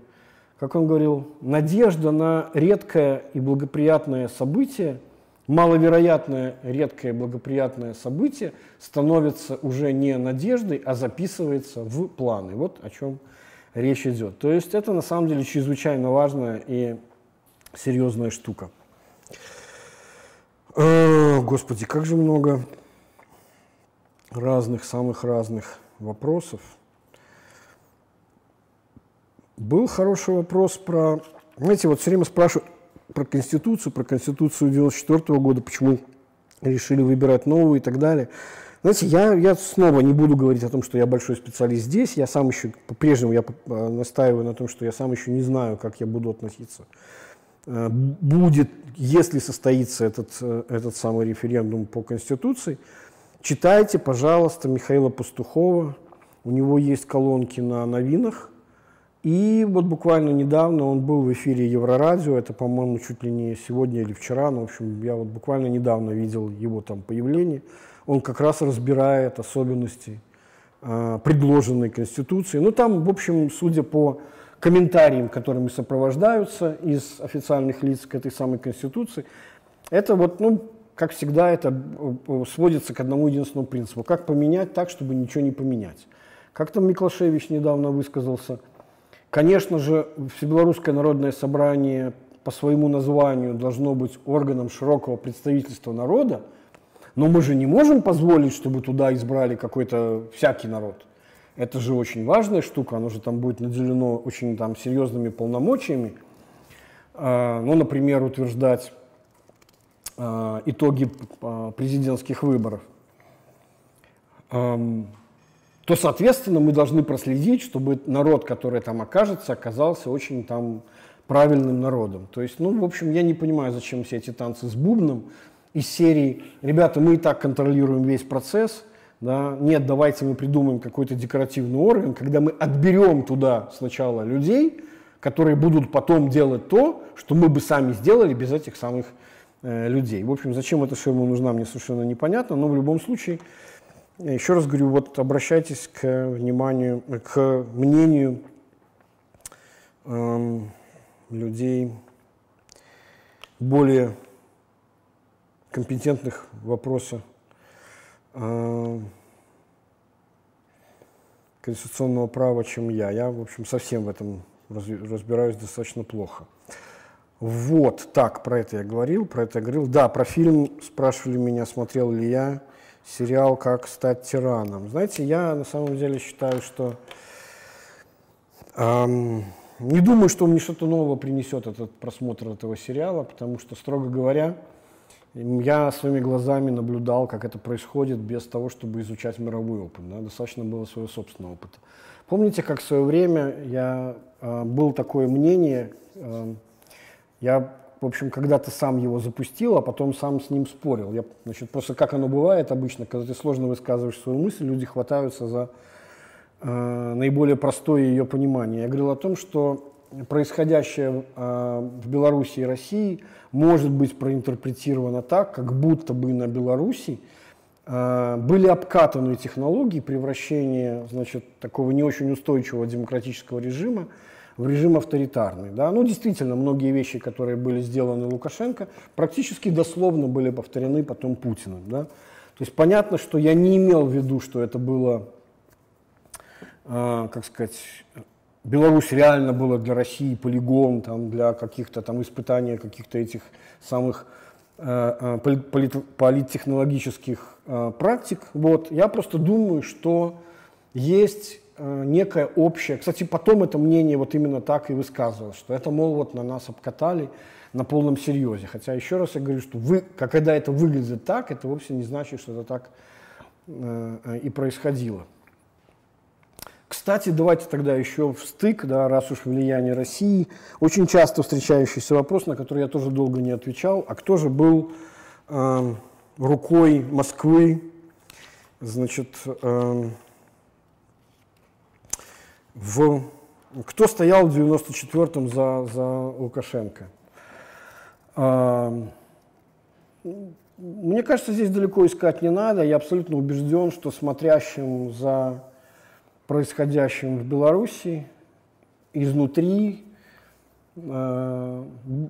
как он говорил, надежда на редкое и благоприятное событие, маловероятное редкое благоприятное событие становится уже не надеждой, а записывается в планы. Вот о чем речь идет. То есть это на самом деле чрезвычайно важная и серьезная штука. Э, господи, как же много разных, самых разных вопросов. Был хороший вопрос про... Знаете, вот все время спрашивают про Конституцию, про Конституцию 94 года, почему решили выбирать новую и так далее. Знаете, я, я снова не буду говорить о том, что я большой специалист здесь. Я сам еще, по-прежнему я э, настаиваю на том, что я сам еще не знаю, как я буду относиться. Э, будет, если состоится этот, э, этот самый референдум по Конституции, читайте, пожалуйста, Михаила Пастухова. У него есть колонки на новинах – и вот буквально недавно он был в эфире Еврорадио, это, по-моему, чуть ли не сегодня или вчера, но, в общем, я вот буквально недавно видел его там появление. Он как раз разбирает особенности э, предложенной Конституции. Ну, там, в общем, судя по комментариям, которыми сопровождаются из официальных лиц к этой самой Конституции, это вот, ну, как всегда, это э, сводится к одному единственному принципу. Как поменять так, чтобы ничего не поменять. Как там Миклашевич недавно высказался – Конечно же, Всебелорусское народное собрание по своему названию должно быть органом широкого представительства народа, но мы же не можем позволить, чтобы туда избрали какой-то всякий народ. Это же очень важная штука, оно же там будет наделено очень там серьезными полномочиями. А, ну, например, утверждать а, итоги а, президентских выборов то, соответственно, мы должны проследить, чтобы народ, который там окажется, оказался очень там правильным народом. То есть, ну, в общем, я не понимаю, зачем все эти танцы с бубном из серии «Ребята, мы и так контролируем весь процесс», да, нет, давайте мы придумаем какой-то декоративный орган, когда мы отберем туда сначала людей, которые будут потом делать то, что мы бы сами сделали без этих самых э, людей. В общем, зачем эта ширма нужна, мне совершенно непонятно, но в любом случае еще раз говорю, вот обращайтесь к вниманию, к мнению эм, людей более компетентных в вопросе э, конституционного права, чем я. Я, в общем, совсем в этом разбираюсь достаточно плохо. Вот, так, про это я говорил, про это я говорил. Да, про фильм спрашивали меня, смотрел ли я сериал «Как стать тираном». Знаете, я на самом деле считаю, что эм, не думаю, что мне что-то нового принесет этот просмотр этого сериала, потому что, строго говоря, я своими глазами наблюдал, как это происходит без того, чтобы изучать мировой опыт. Да? Достаточно было своего собственного опыта. Помните, как в свое время я э, был такое мнение, э, я в общем, когда-то сам его запустил, а потом сам с ним спорил. Я, значит, просто как оно бывает обычно, когда ты сложно высказываешь свою мысль, люди хватаются за э, наиболее простое ее понимание. Я говорил о том, что происходящее э, в Беларуси и России может быть проинтерпретировано так, как будто бы на Беларуси э, были обкатаны технологии превращения значит, такого не очень устойчивого демократического режима в режим авторитарный. Да? Ну, действительно, многие вещи, которые были сделаны Лукашенко, практически дословно были повторены потом Путиным. Да? То есть понятно, что я не имел в виду, что это было, э, как сказать, Беларусь реально была для России полигон там, для каких-то там испытаний каких-то этих самых э, полит, политтехнологических э, практик. Вот. Я просто думаю, что есть Э, некое общее. Кстати, потом это мнение вот именно так и высказывалось, что это, мол, вот на нас обкатали на полном серьезе. Хотя еще раз я говорю, что вы, когда это выглядит так, это вовсе не значит, что это так э, и происходило. Кстати, давайте тогда еще в стык, да, раз уж влияние России. Очень часто встречающийся вопрос, на который я тоже долго не отвечал. А кто же был э, рукой Москвы, значит, э, в... Кто стоял в 94-м за, за Лукашенко? Э, мне кажется, здесь далеко искать не надо. Я абсолютно убежден, что смотрящим за происходящим в Беларуси изнутри э,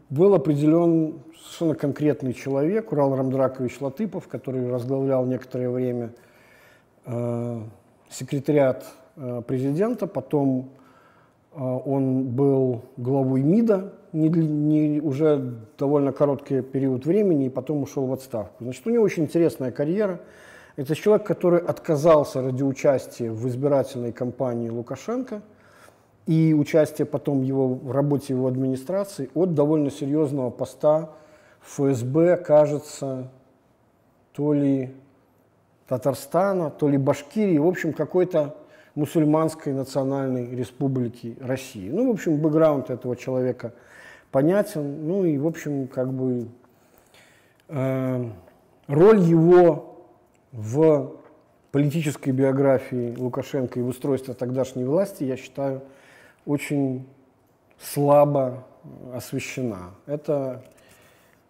был определен совершенно конкретный человек, Урал Рамдракович Латыпов, который возглавлял некоторое время э, секретариат президента, потом он был главой МИДа не, не, уже довольно короткий период времени и потом ушел в отставку. Значит, у него очень интересная карьера – это человек, который отказался ради участия в избирательной кампании Лукашенко и участия потом его, в работе его администрации от довольно серьезного поста ФСБ, кажется, то ли Татарстана, то ли Башкирии, в общем, какой-то мусульманской национальной республики России. Ну, в общем, бэкграунд этого человека понятен. Ну и, в общем, как бы э, роль его в политической биографии Лукашенко и в устройстве тогдашней власти, я считаю, очень слабо освещена. Это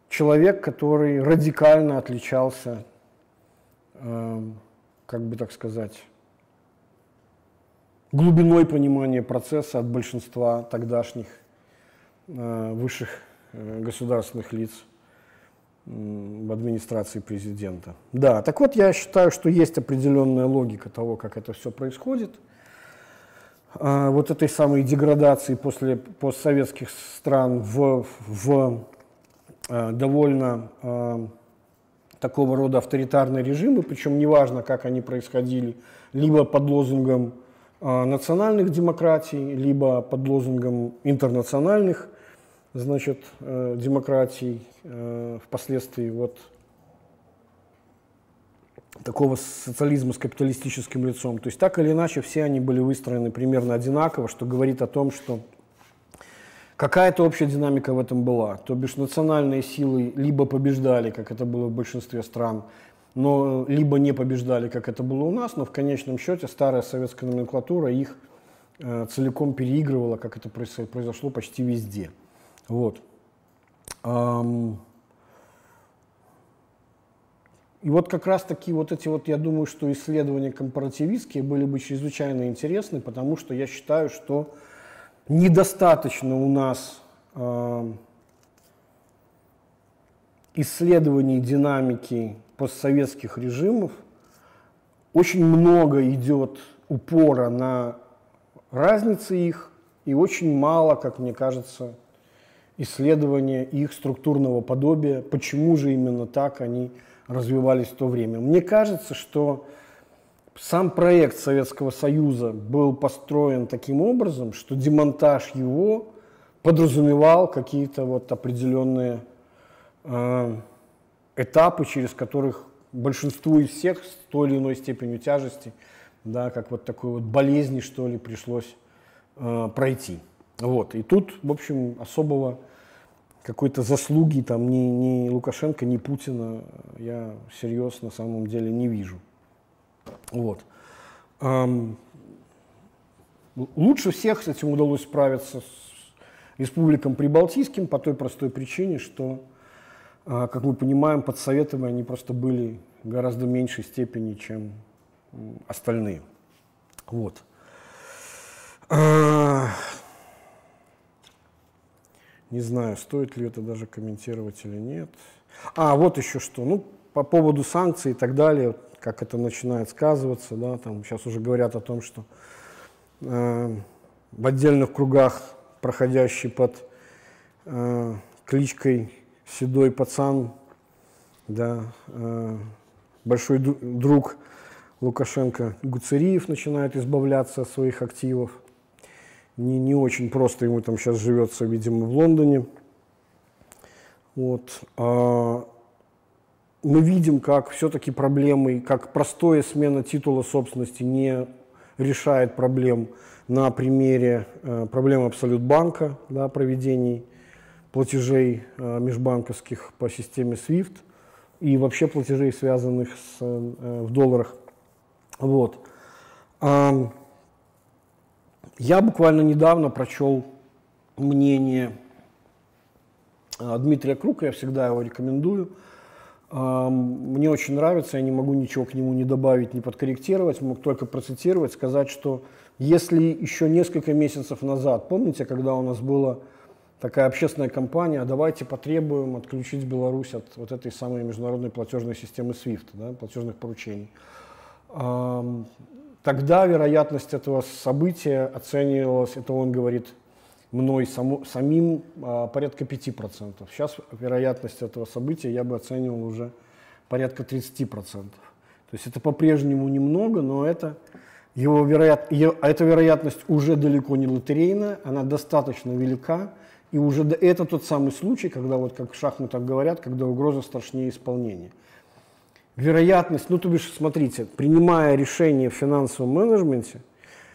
человек, который радикально отличался, э, как бы так сказать, глубиной понимания процесса от большинства тогдашних э, высших э, государственных лиц в администрации президента. Да, так вот я считаю, что есть определенная логика того, как это все происходит. А, вот этой самой деградации после постсоветских стран в, в а, довольно такого рода авторитарные режимы, причем неважно, как они происходили, либо под лозунгом национальных демократий, либо под лозунгом интернациональных значит, э, демократий, э, впоследствии вот такого социализма с капиталистическим лицом. То есть так или иначе все они были выстроены примерно одинаково, что говорит о том, что какая-то общая динамика в этом была. То бишь национальные силы либо побеждали, как это было в большинстве стран, но либо не побеждали, как это было у нас, но в конечном счете старая советская номенклатура их э, целиком переигрывала, как это произошло почти везде. Вот. И вот как раз таки вот эти вот, я думаю, что исследования компаративистские были бы чрезвычайно интересны, потому что я считаю, что недостаточно у нас э, исследований динамики постсоветских режимов. Очень много идет упора на разницы их, и очень мало, как мне кажется, исследования их структурного подобия, почему же именно так они развивались в то время. Мне кажется, что сам проект Советского Союза был построен таким образом, что демонтаж его подразумевал какие-то вот определенные э, этапы, через которых большинству из всех с той или иной степенью тяжести, да, как вот такой вот болезни, что ли, пришлось э, пройти. Вот. И тут, в общем, особого какой-то заслуги там ни, ни Лукашенко, ни Путина я всерьез на самом деле не вижу. Вот. Эм, лучше всех с этим удалось справиться с республикам Прибалтийским по той простой причине, что, как мы понимаем, под Советами они просто были в гораздо меньшей степени, чем остальные. Вот. Э, не знаю, стоит ли это даже комментировать или нет. А, вот еще что. Ну, по поводу санкций и так далее, как это начинает сказываться, да, там сейчас уже говорят о том, что э, в отдельных кругах, проходящий под э, кличкой «Седой пацан», да, э, большой друг Лукашенко Гуцериев начинает избавляться от своих активов – не, не очень просто ему там сейчас живется, видимо, в Лондоне. Вот. А мы видим, как все-таки проблемы, как простое смена титула собственности не решает проблем на примере э, проблемы Абсолютбанка, да, проведений платежей э, межбанковских по системе SWIFT и вообще платежей, связанных с, э, в долларах. Вот. Я буквально недавно прочел мнение э, Дмитрия Крука, я всегда его рекомендую. Мне очень нравится, я не могу ничего к нему не добавить, не подкорректировать, мог только процитировать, сказать, что если еще несколько месяцев назад, помните, когда у нас была такая общественная кампания, давайте потребуем отключить Беларусь от вот этой самой международной платежной системы SWIFT, да, платежных поручений. Тогда вероятность этого события оценивалась, это он говорит, мной само, самим а, порядка 5%. Сейчас вероятность этого события я бы оценивал уже порядка 30%. То есть это по-прежнему немного, но это, его вероят, ее, эта вероятность уже далеко не лотерейная, она достаточно велика, и уже это тот самый случай, когда, вот как в шахматах говорят, когда угроза страшнее исполнения. Вероятность, ну то бишь, смотрите, принимая решение в финансовом менеджменте,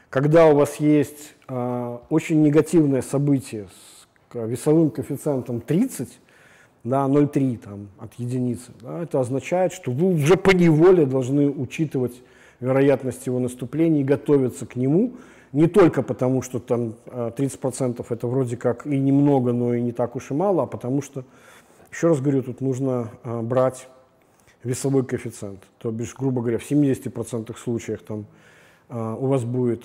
когда у вас есть э, очень негативное событие с весовым коэффициентом 30, да, 0,3 там, от единицы, да, это означает, что вы уже по неволе должны учитывать вероятность его наступления и готовиться к нему, не только потому, что там 30% а, это вроде как и немного, но и не так уж и мало, а потому что, еще раз говорю, тут нужно а, брать весовой коэффициент. То бишь, грубо говоря, в 70% случаях там, а, у вас будет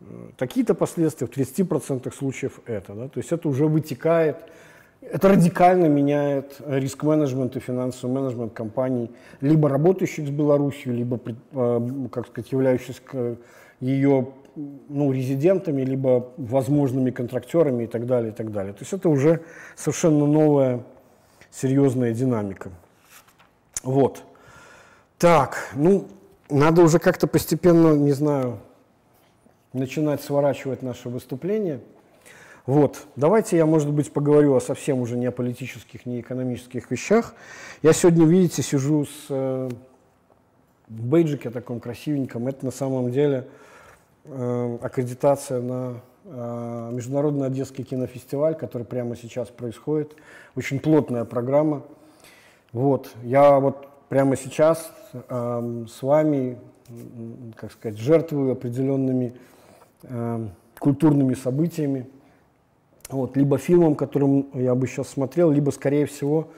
э, такие-то последствия, в 30% случаев это. Да? То есть это уже вытекает, это радикально меняет риск-менеджмент и финансовый менеджмент компаний, либо работающих с Беларусью, либо, как сказать, являющихся ее ну, резидентами, либо возможными контрактерами и так далее, и так далее. То есть это уже совершенно новая серьезная динамика. Вот. Так, ну, надо уже как-то постепенно, не знаю, начинать сворачивать наше выступление. Вот, давайте я, может быть, поговорю о совсем уже не о политических, не экономических вещах. Я сегодня, видите, сижу с э, в бейджике таком красивеньком. Это на самом деле аккредитация на э, Международный Одесский кинофестиваль, который прямо сейчас происходит. Очень плотная программа. Вот, я вот прямо сейчас э, с вами, как сказать, жертвую определенными э, культурными событиями. Вот, либо фильмом, которым я бы сейчас смотрел, либо, скорее всего,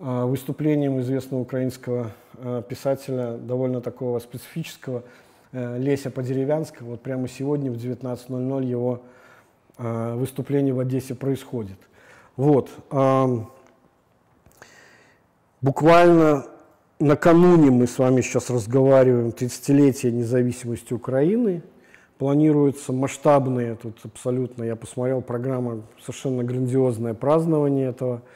э, выступлением известного украинского э, писателя, довольно такого специфического, Э, Леся Подеревянского. Вот прямо сегодня в 19.00 его э, выступление в Одессе происходит. Вот. Буквально накануне мы с вами сейчас разговариваем 30-летие независимости Украины. Планируется масштабное, тут абсолютно, я посмотрел, программа совершенно грандиозное празднование этого Э,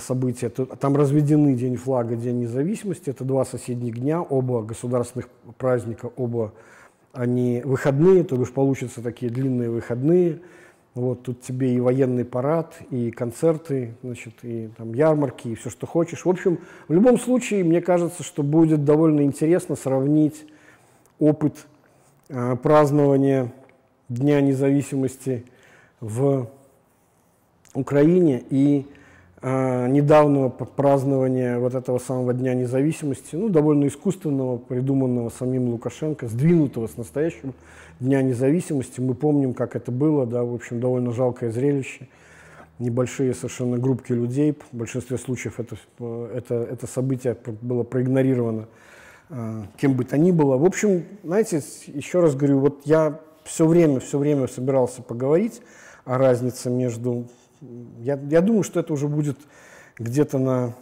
события. Там разведены День флага, День независимости. Это два соседних дня, оба государственных праздника, оба они выходные, то бишь получатся такие длинные выходные. Вот тут тебе и военный парад, и концерты, значит, и там ярмарки, и все, что хочешь. В общем, в любом случае, мне кажется, что будет довольно интересно сравнить опыт э, празднования Дня независимости в Украине и э, недавнего празднования вот этого самого Дня независимости, ну, довольно искусственного, придуманного самим Лукашенко, сдвинутого с настоящего Дня независимости. Мы помним, как это было, да, в общем, довольно жалкое зрелище. Небольшие совершенно группки людей, в большинстве случаев это, это, это событие было проигнорировано э, кем бы то ни было. В общем, знаете, еще раз говорю, вот я все время, все время собирался поговорить о разнице между я, я думаю, что это уже будет где-то на,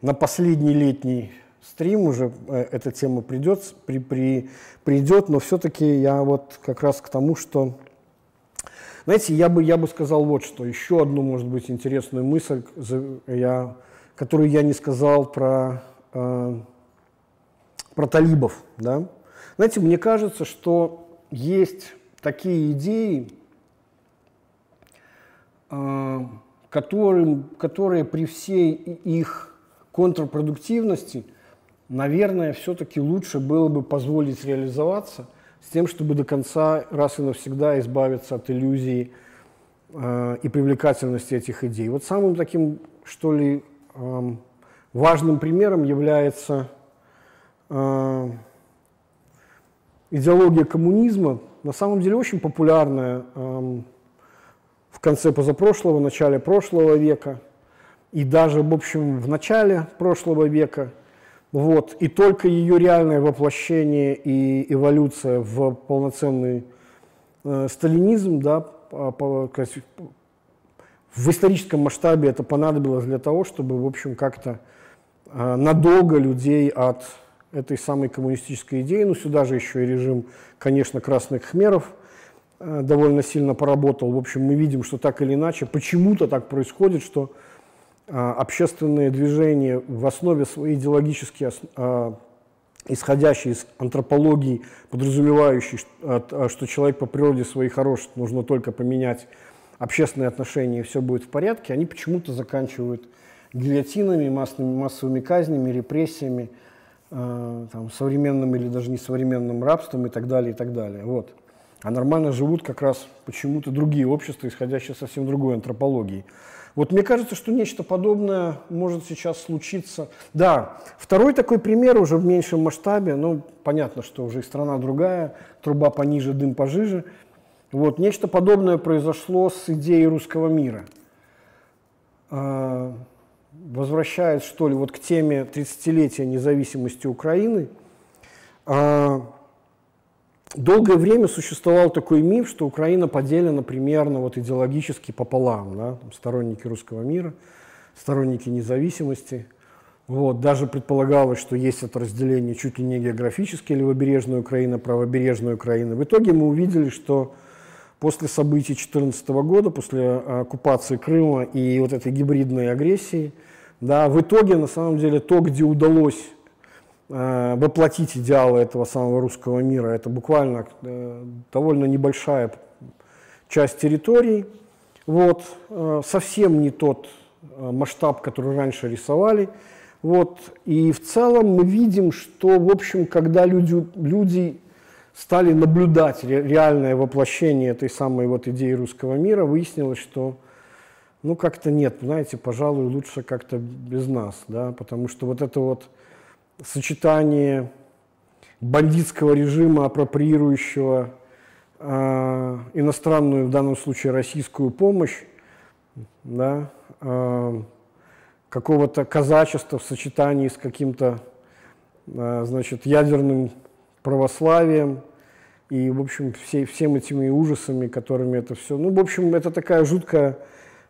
на последний летний стрим уже э, эта тема придет, при, при, придет, но все-таки я вот как раз к тому, что, знаете, я бы, я бы сказал вот что, еще одну, может быть, интересную мысль, я, которую я не сказал про, э, про талибов, да. Знаете, мне кажется, что есть такие идеи, которым, которые при всей их контрпродуктивности, наверное, все-таки лучше было бы позволить реализоваться с тем, чтобы до конца раз и навсегда избавиться от иллюзий э, и привлекательности этих идей. Вот самым таким, что ли, э, важным примером является э, идеология коммунизма, на самом деле очень популярная э, конце позапрошлого, начале прошлого века, и даже, в общем, в начале прошлого века – вот. И только ее реальное воплощение и эволюция в полноценный э, сталинизм, да, по, в историческом масштабе это понадобилось для того, чтобы, в общем, как-то э, надолго людей от этой самой коммунистической идеи, ну сюда же еще и режим, конечно, красных хмеров довольно сильно поработал. В общем, мы видим, что так или иначе, почему-то так происходит, что а, общественные движения в основе своей идеологически а, исходящие из антропологии, подразумевающие, а, что человек по природе своей хорош, нужно только поменять общественные отношения, и все будет в порядке, они почему-то заканчивают гильотинами, массовыми, массовыми казнями, репрессиями, там, современным или даже несовременным рабством и так далее, и так далее. Вот. А нормально живут как раз почему-то другие общества, исходящие совсем другой антропологии. Вот мне кажется, что нечто подобное может сейчас случиться. Да, второй такой пример уже в меньшем масштабе, ну, понятно, что уже и страна другая, труба пониже, дым пожиже. Вот, нечто подобное произошло с идеей русского мира. А, возвращаясь, что ли, вот к теме 30-летия независимости Украины, а, долгое время существовал такой миф, что Украина поделена примерно вот идеологически пополам, да, сторонники русского мира, сторонники независимости. Вот, даже предполагалось, что есть это разделение чуть ли не географически, левобережная Украина, правобережная Украина. В итоге мы увидели, что после событий 2014 года, после оккупации Крыма и вот этой гибридной агрессии, да, в итоге, на самом деле, то, где удалось воплотить идеалы этого самого русского мира. Это буквально э, довольно небольшая часть территорий. Вот, э, совсем не тот масштаб, который раньше рисовали. Вот, и в целом мы видим, что, в общем, когда люди, люди стали наблюдать реальное воплощение этой самой вот идеи русского мира, выяснилось, что ну как-то нет, знаете, пожалуй, лучше как-то без нас, да, потому что вот это вот сочетание бандитского режима, апроприирующего э, иностранную, в данном случае российскую помощь, да, э, какого-то казачества в сочетании с каким-то э, значит, ядерным православием и, в общем, все, всем этими ужасами, которыми это все... Ну, в общем, это такая жуткая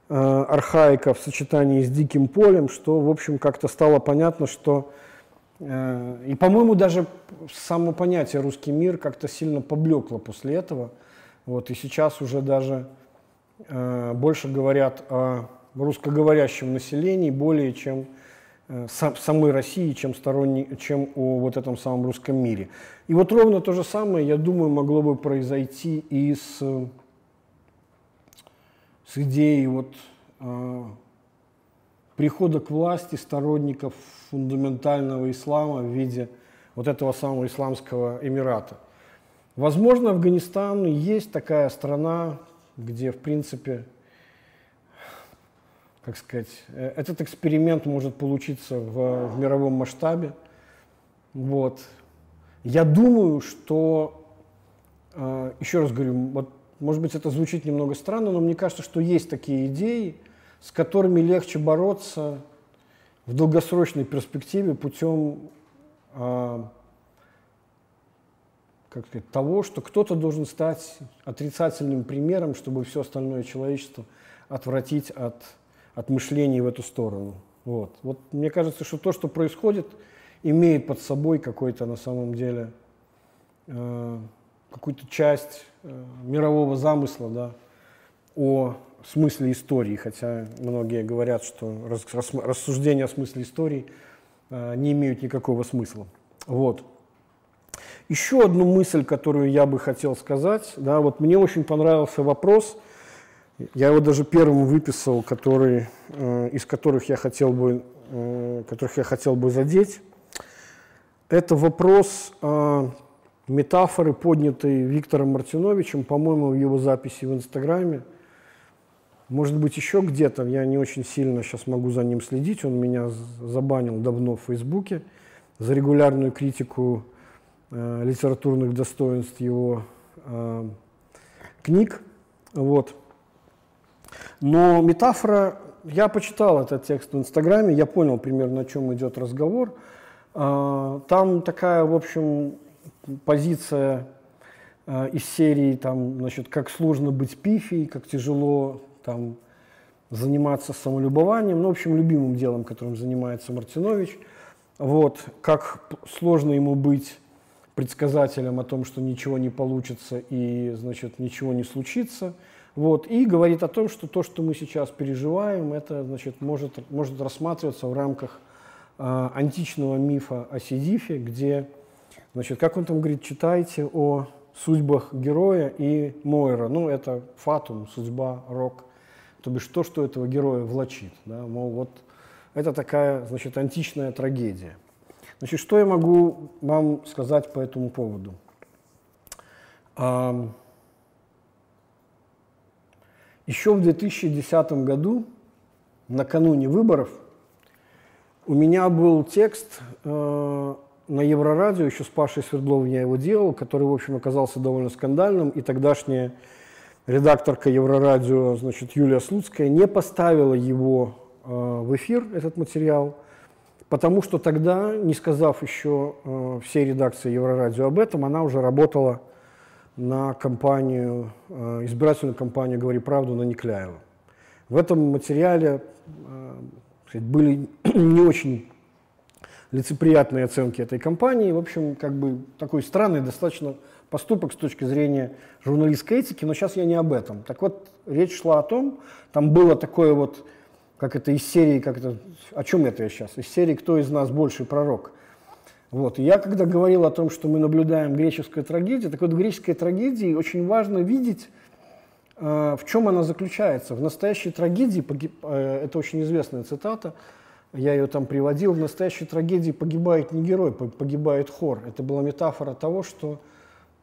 э, архаика в сочетании с диким полем, что, в общем, как-то стало понятно, что и, по-моему, даже само понятие «русский мир» как-то сильно поблекло после этого. Вот, и сейчас уже даже э, больше говорят о русскоговорящем населении более чем э, сам, самой России, чем, сторонний, чем о вот этом самом русском мире. И вот ровно то же самое, я думаю, могло бы произойти и с, с идеей вот, э, прихода к власти сторонников фундаментального ислама в виде вот этого самого исламского эмирата. Возможно, Афганистан есть такая страна, где, в принципе, как сказать, э, этот эксперимент может получиться в, в мировом масштабе. Вот. Я думаю, что, э, еще раз говорю, вот, может быть, это звучит немного странно, но мне кажется, что есть такие идеи, с которыми легче бороться в долгосрочной перспективе путем э, как сказать, того, что кто-то должен стать отрицательным примером, чтобы все остальное человечество отвратить от, от мышления в эту сторону. Вот. вот мне кажется, что то, что происходит, имеет под собой какой-то на самом деле э, какую-то часть э, мирового замысла да, о смысле истории, хотя многие говорят, что рассуждения о смысле истории э, не имеют никакого смысла. Вот. Еще одну мысль, которую я бы хотел сказать, да, вот мне очень понравился вопрос, я его даже первым выписал, который, э, из которых я хотел бы, э, которых я хотел бы задеть. Это вопрос, э, метафоры, поднятые Виктором Мартиновичем, по-моему, в его записи в Инстаграме. Может быть, еще где-то, я не очень сильно сейчас могу за ним следить, он меня забанил давно в Фейсбуке за регулярную критику э, литературных достоинств его э, книг. Вот. Но метафора, я почитал этот текст в Инстаграме, я понял примерно, о чем идет разговор. Э, там такая, в общем, позиция э, из серии, там, значит, как сложно быть пифией, как тяжело там, заниматься самолюбованием, ну, в общем, любимым делом, которым занимается Мартинович. Вот, как сложно ему быть предсказателем о том, что ничего не получится и, значит, ничего не случится. Вот, и говорит о том, что то, что мы сейчас переживаем, это, значит, может, может рассматриваться в рамках э, античного мифа о Сидифе, где Значит, как он там говорит, читайте о судьбах героя и Мойра. Ну, это фатум, судьба, рок. То бишь то, что этого героя влачит. Да? Мол, вот это такая, значит, античная трагедия. Значит, что я могу вам сказать по этому поводу? А, еще в 2010 году, накануне выборов, у меня был текст э, на Еврорадио, еще с Пашей Свердловым я его делал, который, в общем, оказался довольно скандальным, и тогдашняя редакторка Еврорадио, значит, Юлия Слуцкая, не поставила его э, в эфир, этот материал, потому что тогда, не сказав еще э, всей редакции Еврорадио об этом, она уже работала на компанию, э, избирательную кампанию «Говори правду» на Никляева. В этом материале э, были не очень лицеприятные оценки этой компании. В общем, как бы такой странный достаточно поступок с точки зрения журналистской этики, но сейчас я не об этом. Так вот, речь шла о том, там было такое вот, как это из серии, как это, о чем это я сейчас? Из серии «Кто из нас больший пророк?» Вот. И я когда говорил о том, что мы наблюдаем греческую трагедию, так вот в греческой трагедии очень важно видеть, э, в чем она заключается. В настоящей трагедии, э, это очень известная цитата, я ее там приводил, в настоящей трагедии погибает не герой, погибает хор. Это была метафора того, что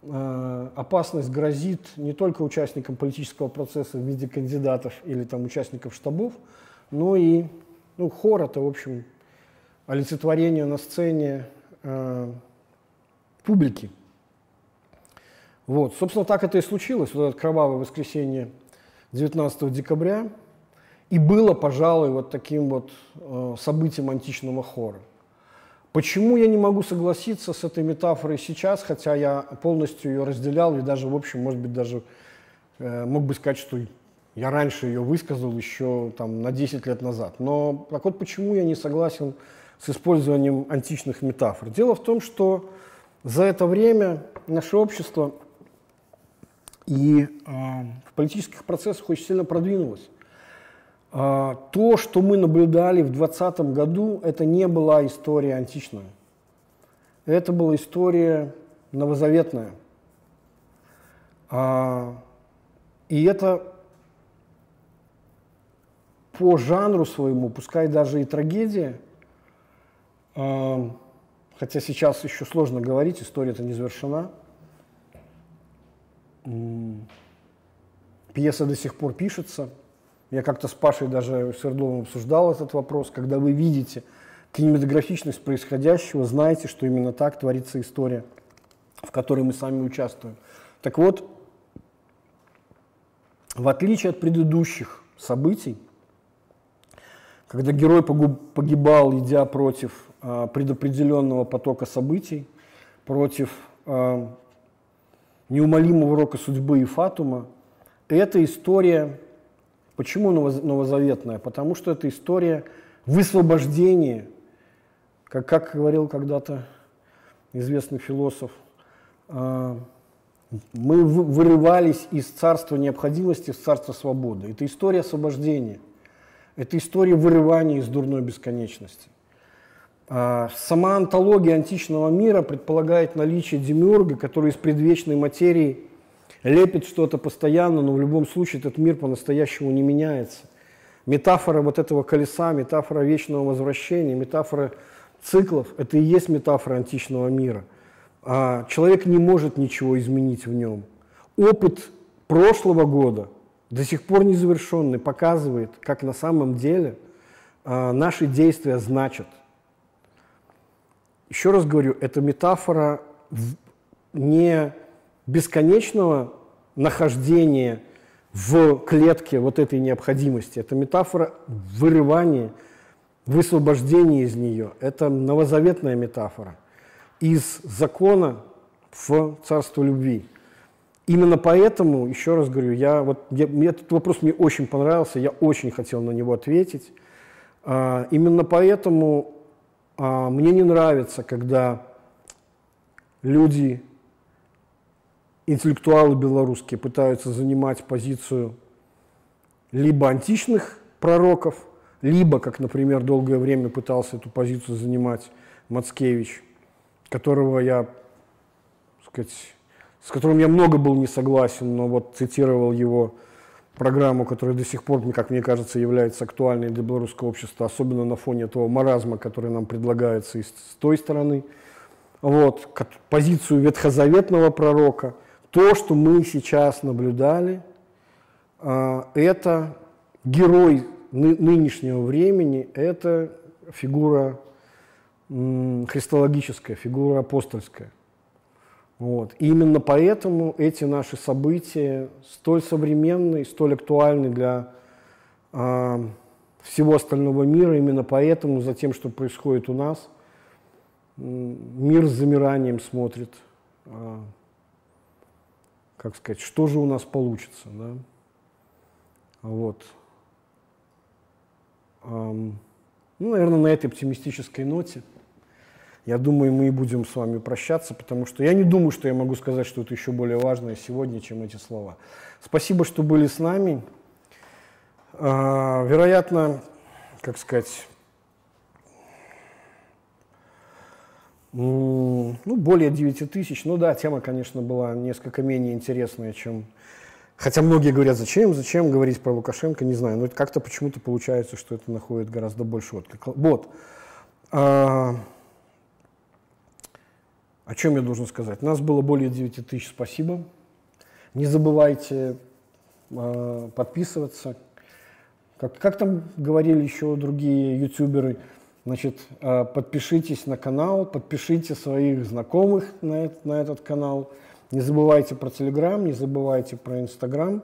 опасность грозит не только участникам политического процесса в виде кандидатов или там участников штабов, но и ну, хор это, в общем, олицетворение на сцене э, публики. Вот, собственно, так это и случилось. Вот это кровавое воскресенье 19 декабря – и было, пожалуй, вот таким вот э, событием античного хора. Почему я не могу согласиться с этой метафорой сейчас, хотя я полностью ее разделял и даже, в общем, может быть, даже э, мог бы сказать, что я раньше ее высказал еще там, на 10 лет назад. Но так вот почему я не согласен с использованием античных метафор? Дело в том, что за это время наше общество и э, в политических процессах очень сильно продвинулось. А, то, что мы наблюдали в 2020 году, это не была история античная. Это была история новозаветная. А, и это по жанру своему, пускай даже и трагедия, а, хотя сейчас еще сложно говорить, история-то не завершена. Пьеса до сих пор пишется – я как-то с Пашей даже Свердловым обсуждал этот вопрос. Когда вы видите кинематографичность происходящего, знаете, что именно так творится история, в которой мы сами участвуем. Так вот, в отличие от предыдущих событий, когда герой погибал, идя против э, предопределенного потока событий, против э, неумолимого рока судьбы и фатума, эта история Почему новозаветная? Потому что это история высвобождения, как, как говорил когда-то известный философ, а, мы вырывались из царства необходимости в царство свободы. Это история освобождения. Это история вырывания из дурной бесконечности. А, сама антология античного мира предполагает наличие демиурга, который из предвечной материи лепит что-то постоянно, но в любом случае этот мир по-настоящему не меняется. Метафора вот этого колеса, метафора вечного возвращения, метафора циклов – это и есть метафора античного мира. А, человек не может ничего изменить в нем. Опыт прошлого года, до сих пор незавершенный, показывает, как на самом деле а, наши действия значат. Еще раз говорю, это метафора не бесконечного нахождения в клетке вот этой необходимости. Это метафора вырывания, высвобождения из нее. Это новозаветная метафора. Из закона в царство любви. Именно поэтому, еще раз говорю, я, вот, я, этот вопрос мне очень понравился, я очень хотел на него ответить. А, именно поэтому а, мне не нравится, когда люди интеллектуалы белорусские пытаются занимать позицию либо античных пророков, либо, как, например, долгое время пытался эту позицию занимать Мацкевич, которого я, сказать, с которым я много был не согласен, но вот цитировал его программу, которая до сих пор, как мне кажется, является актуальной для белорусского общества, особенно на фоне того маразма, который нам предлагается и с той стороны. Вот, позицию ветхозаветного пророка – то, что мы сейчас наблюдали, а, это герой нынешнего времени, это фигура христологическая, фигура апостольская. Вот. И именно поэтому эти наши события столь современны, столь актуальны для э, всего остального мира. Именно поэтому за тем, что происходит у нас, мир с замиранием смотрит. Э, как сказать, что же у нас получится, да? Вот. Ну, наверное, на этой оптимистической ноте, я думаю, мы и будем с вами прощаться, потому что я не думаю, что я могу сказать что-то еще более важное сегодня, чем эти слова. Спасибо, что были с нами. А, вероятно, как сказать, Ну, более 9 тысяч. Ну да, тема, конечно, была несколько менее интересная, чем... Хотя многие говорят, зачем, зачем говорить про Лукашенко, не знаю. Но это как-то почему-то получается, что это находит гораздо больше отклика. Вот. А... О чем я должен сказать? Нас было более 9 тысяч, спасибо. Не забывайте э, подписываться. Как, как там говорили еще другие ютуберы, Значит, э, подпишитесь на канал, подпишите своих знакомых на, этот, на этот канал. Не забывайте про Телеграм, не забывайте про Инстаграм.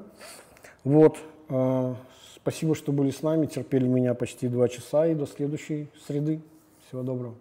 Вот. Э, спасибо, что были с нами, терпели меня почти два часа и до следующей среды. Всего доброго.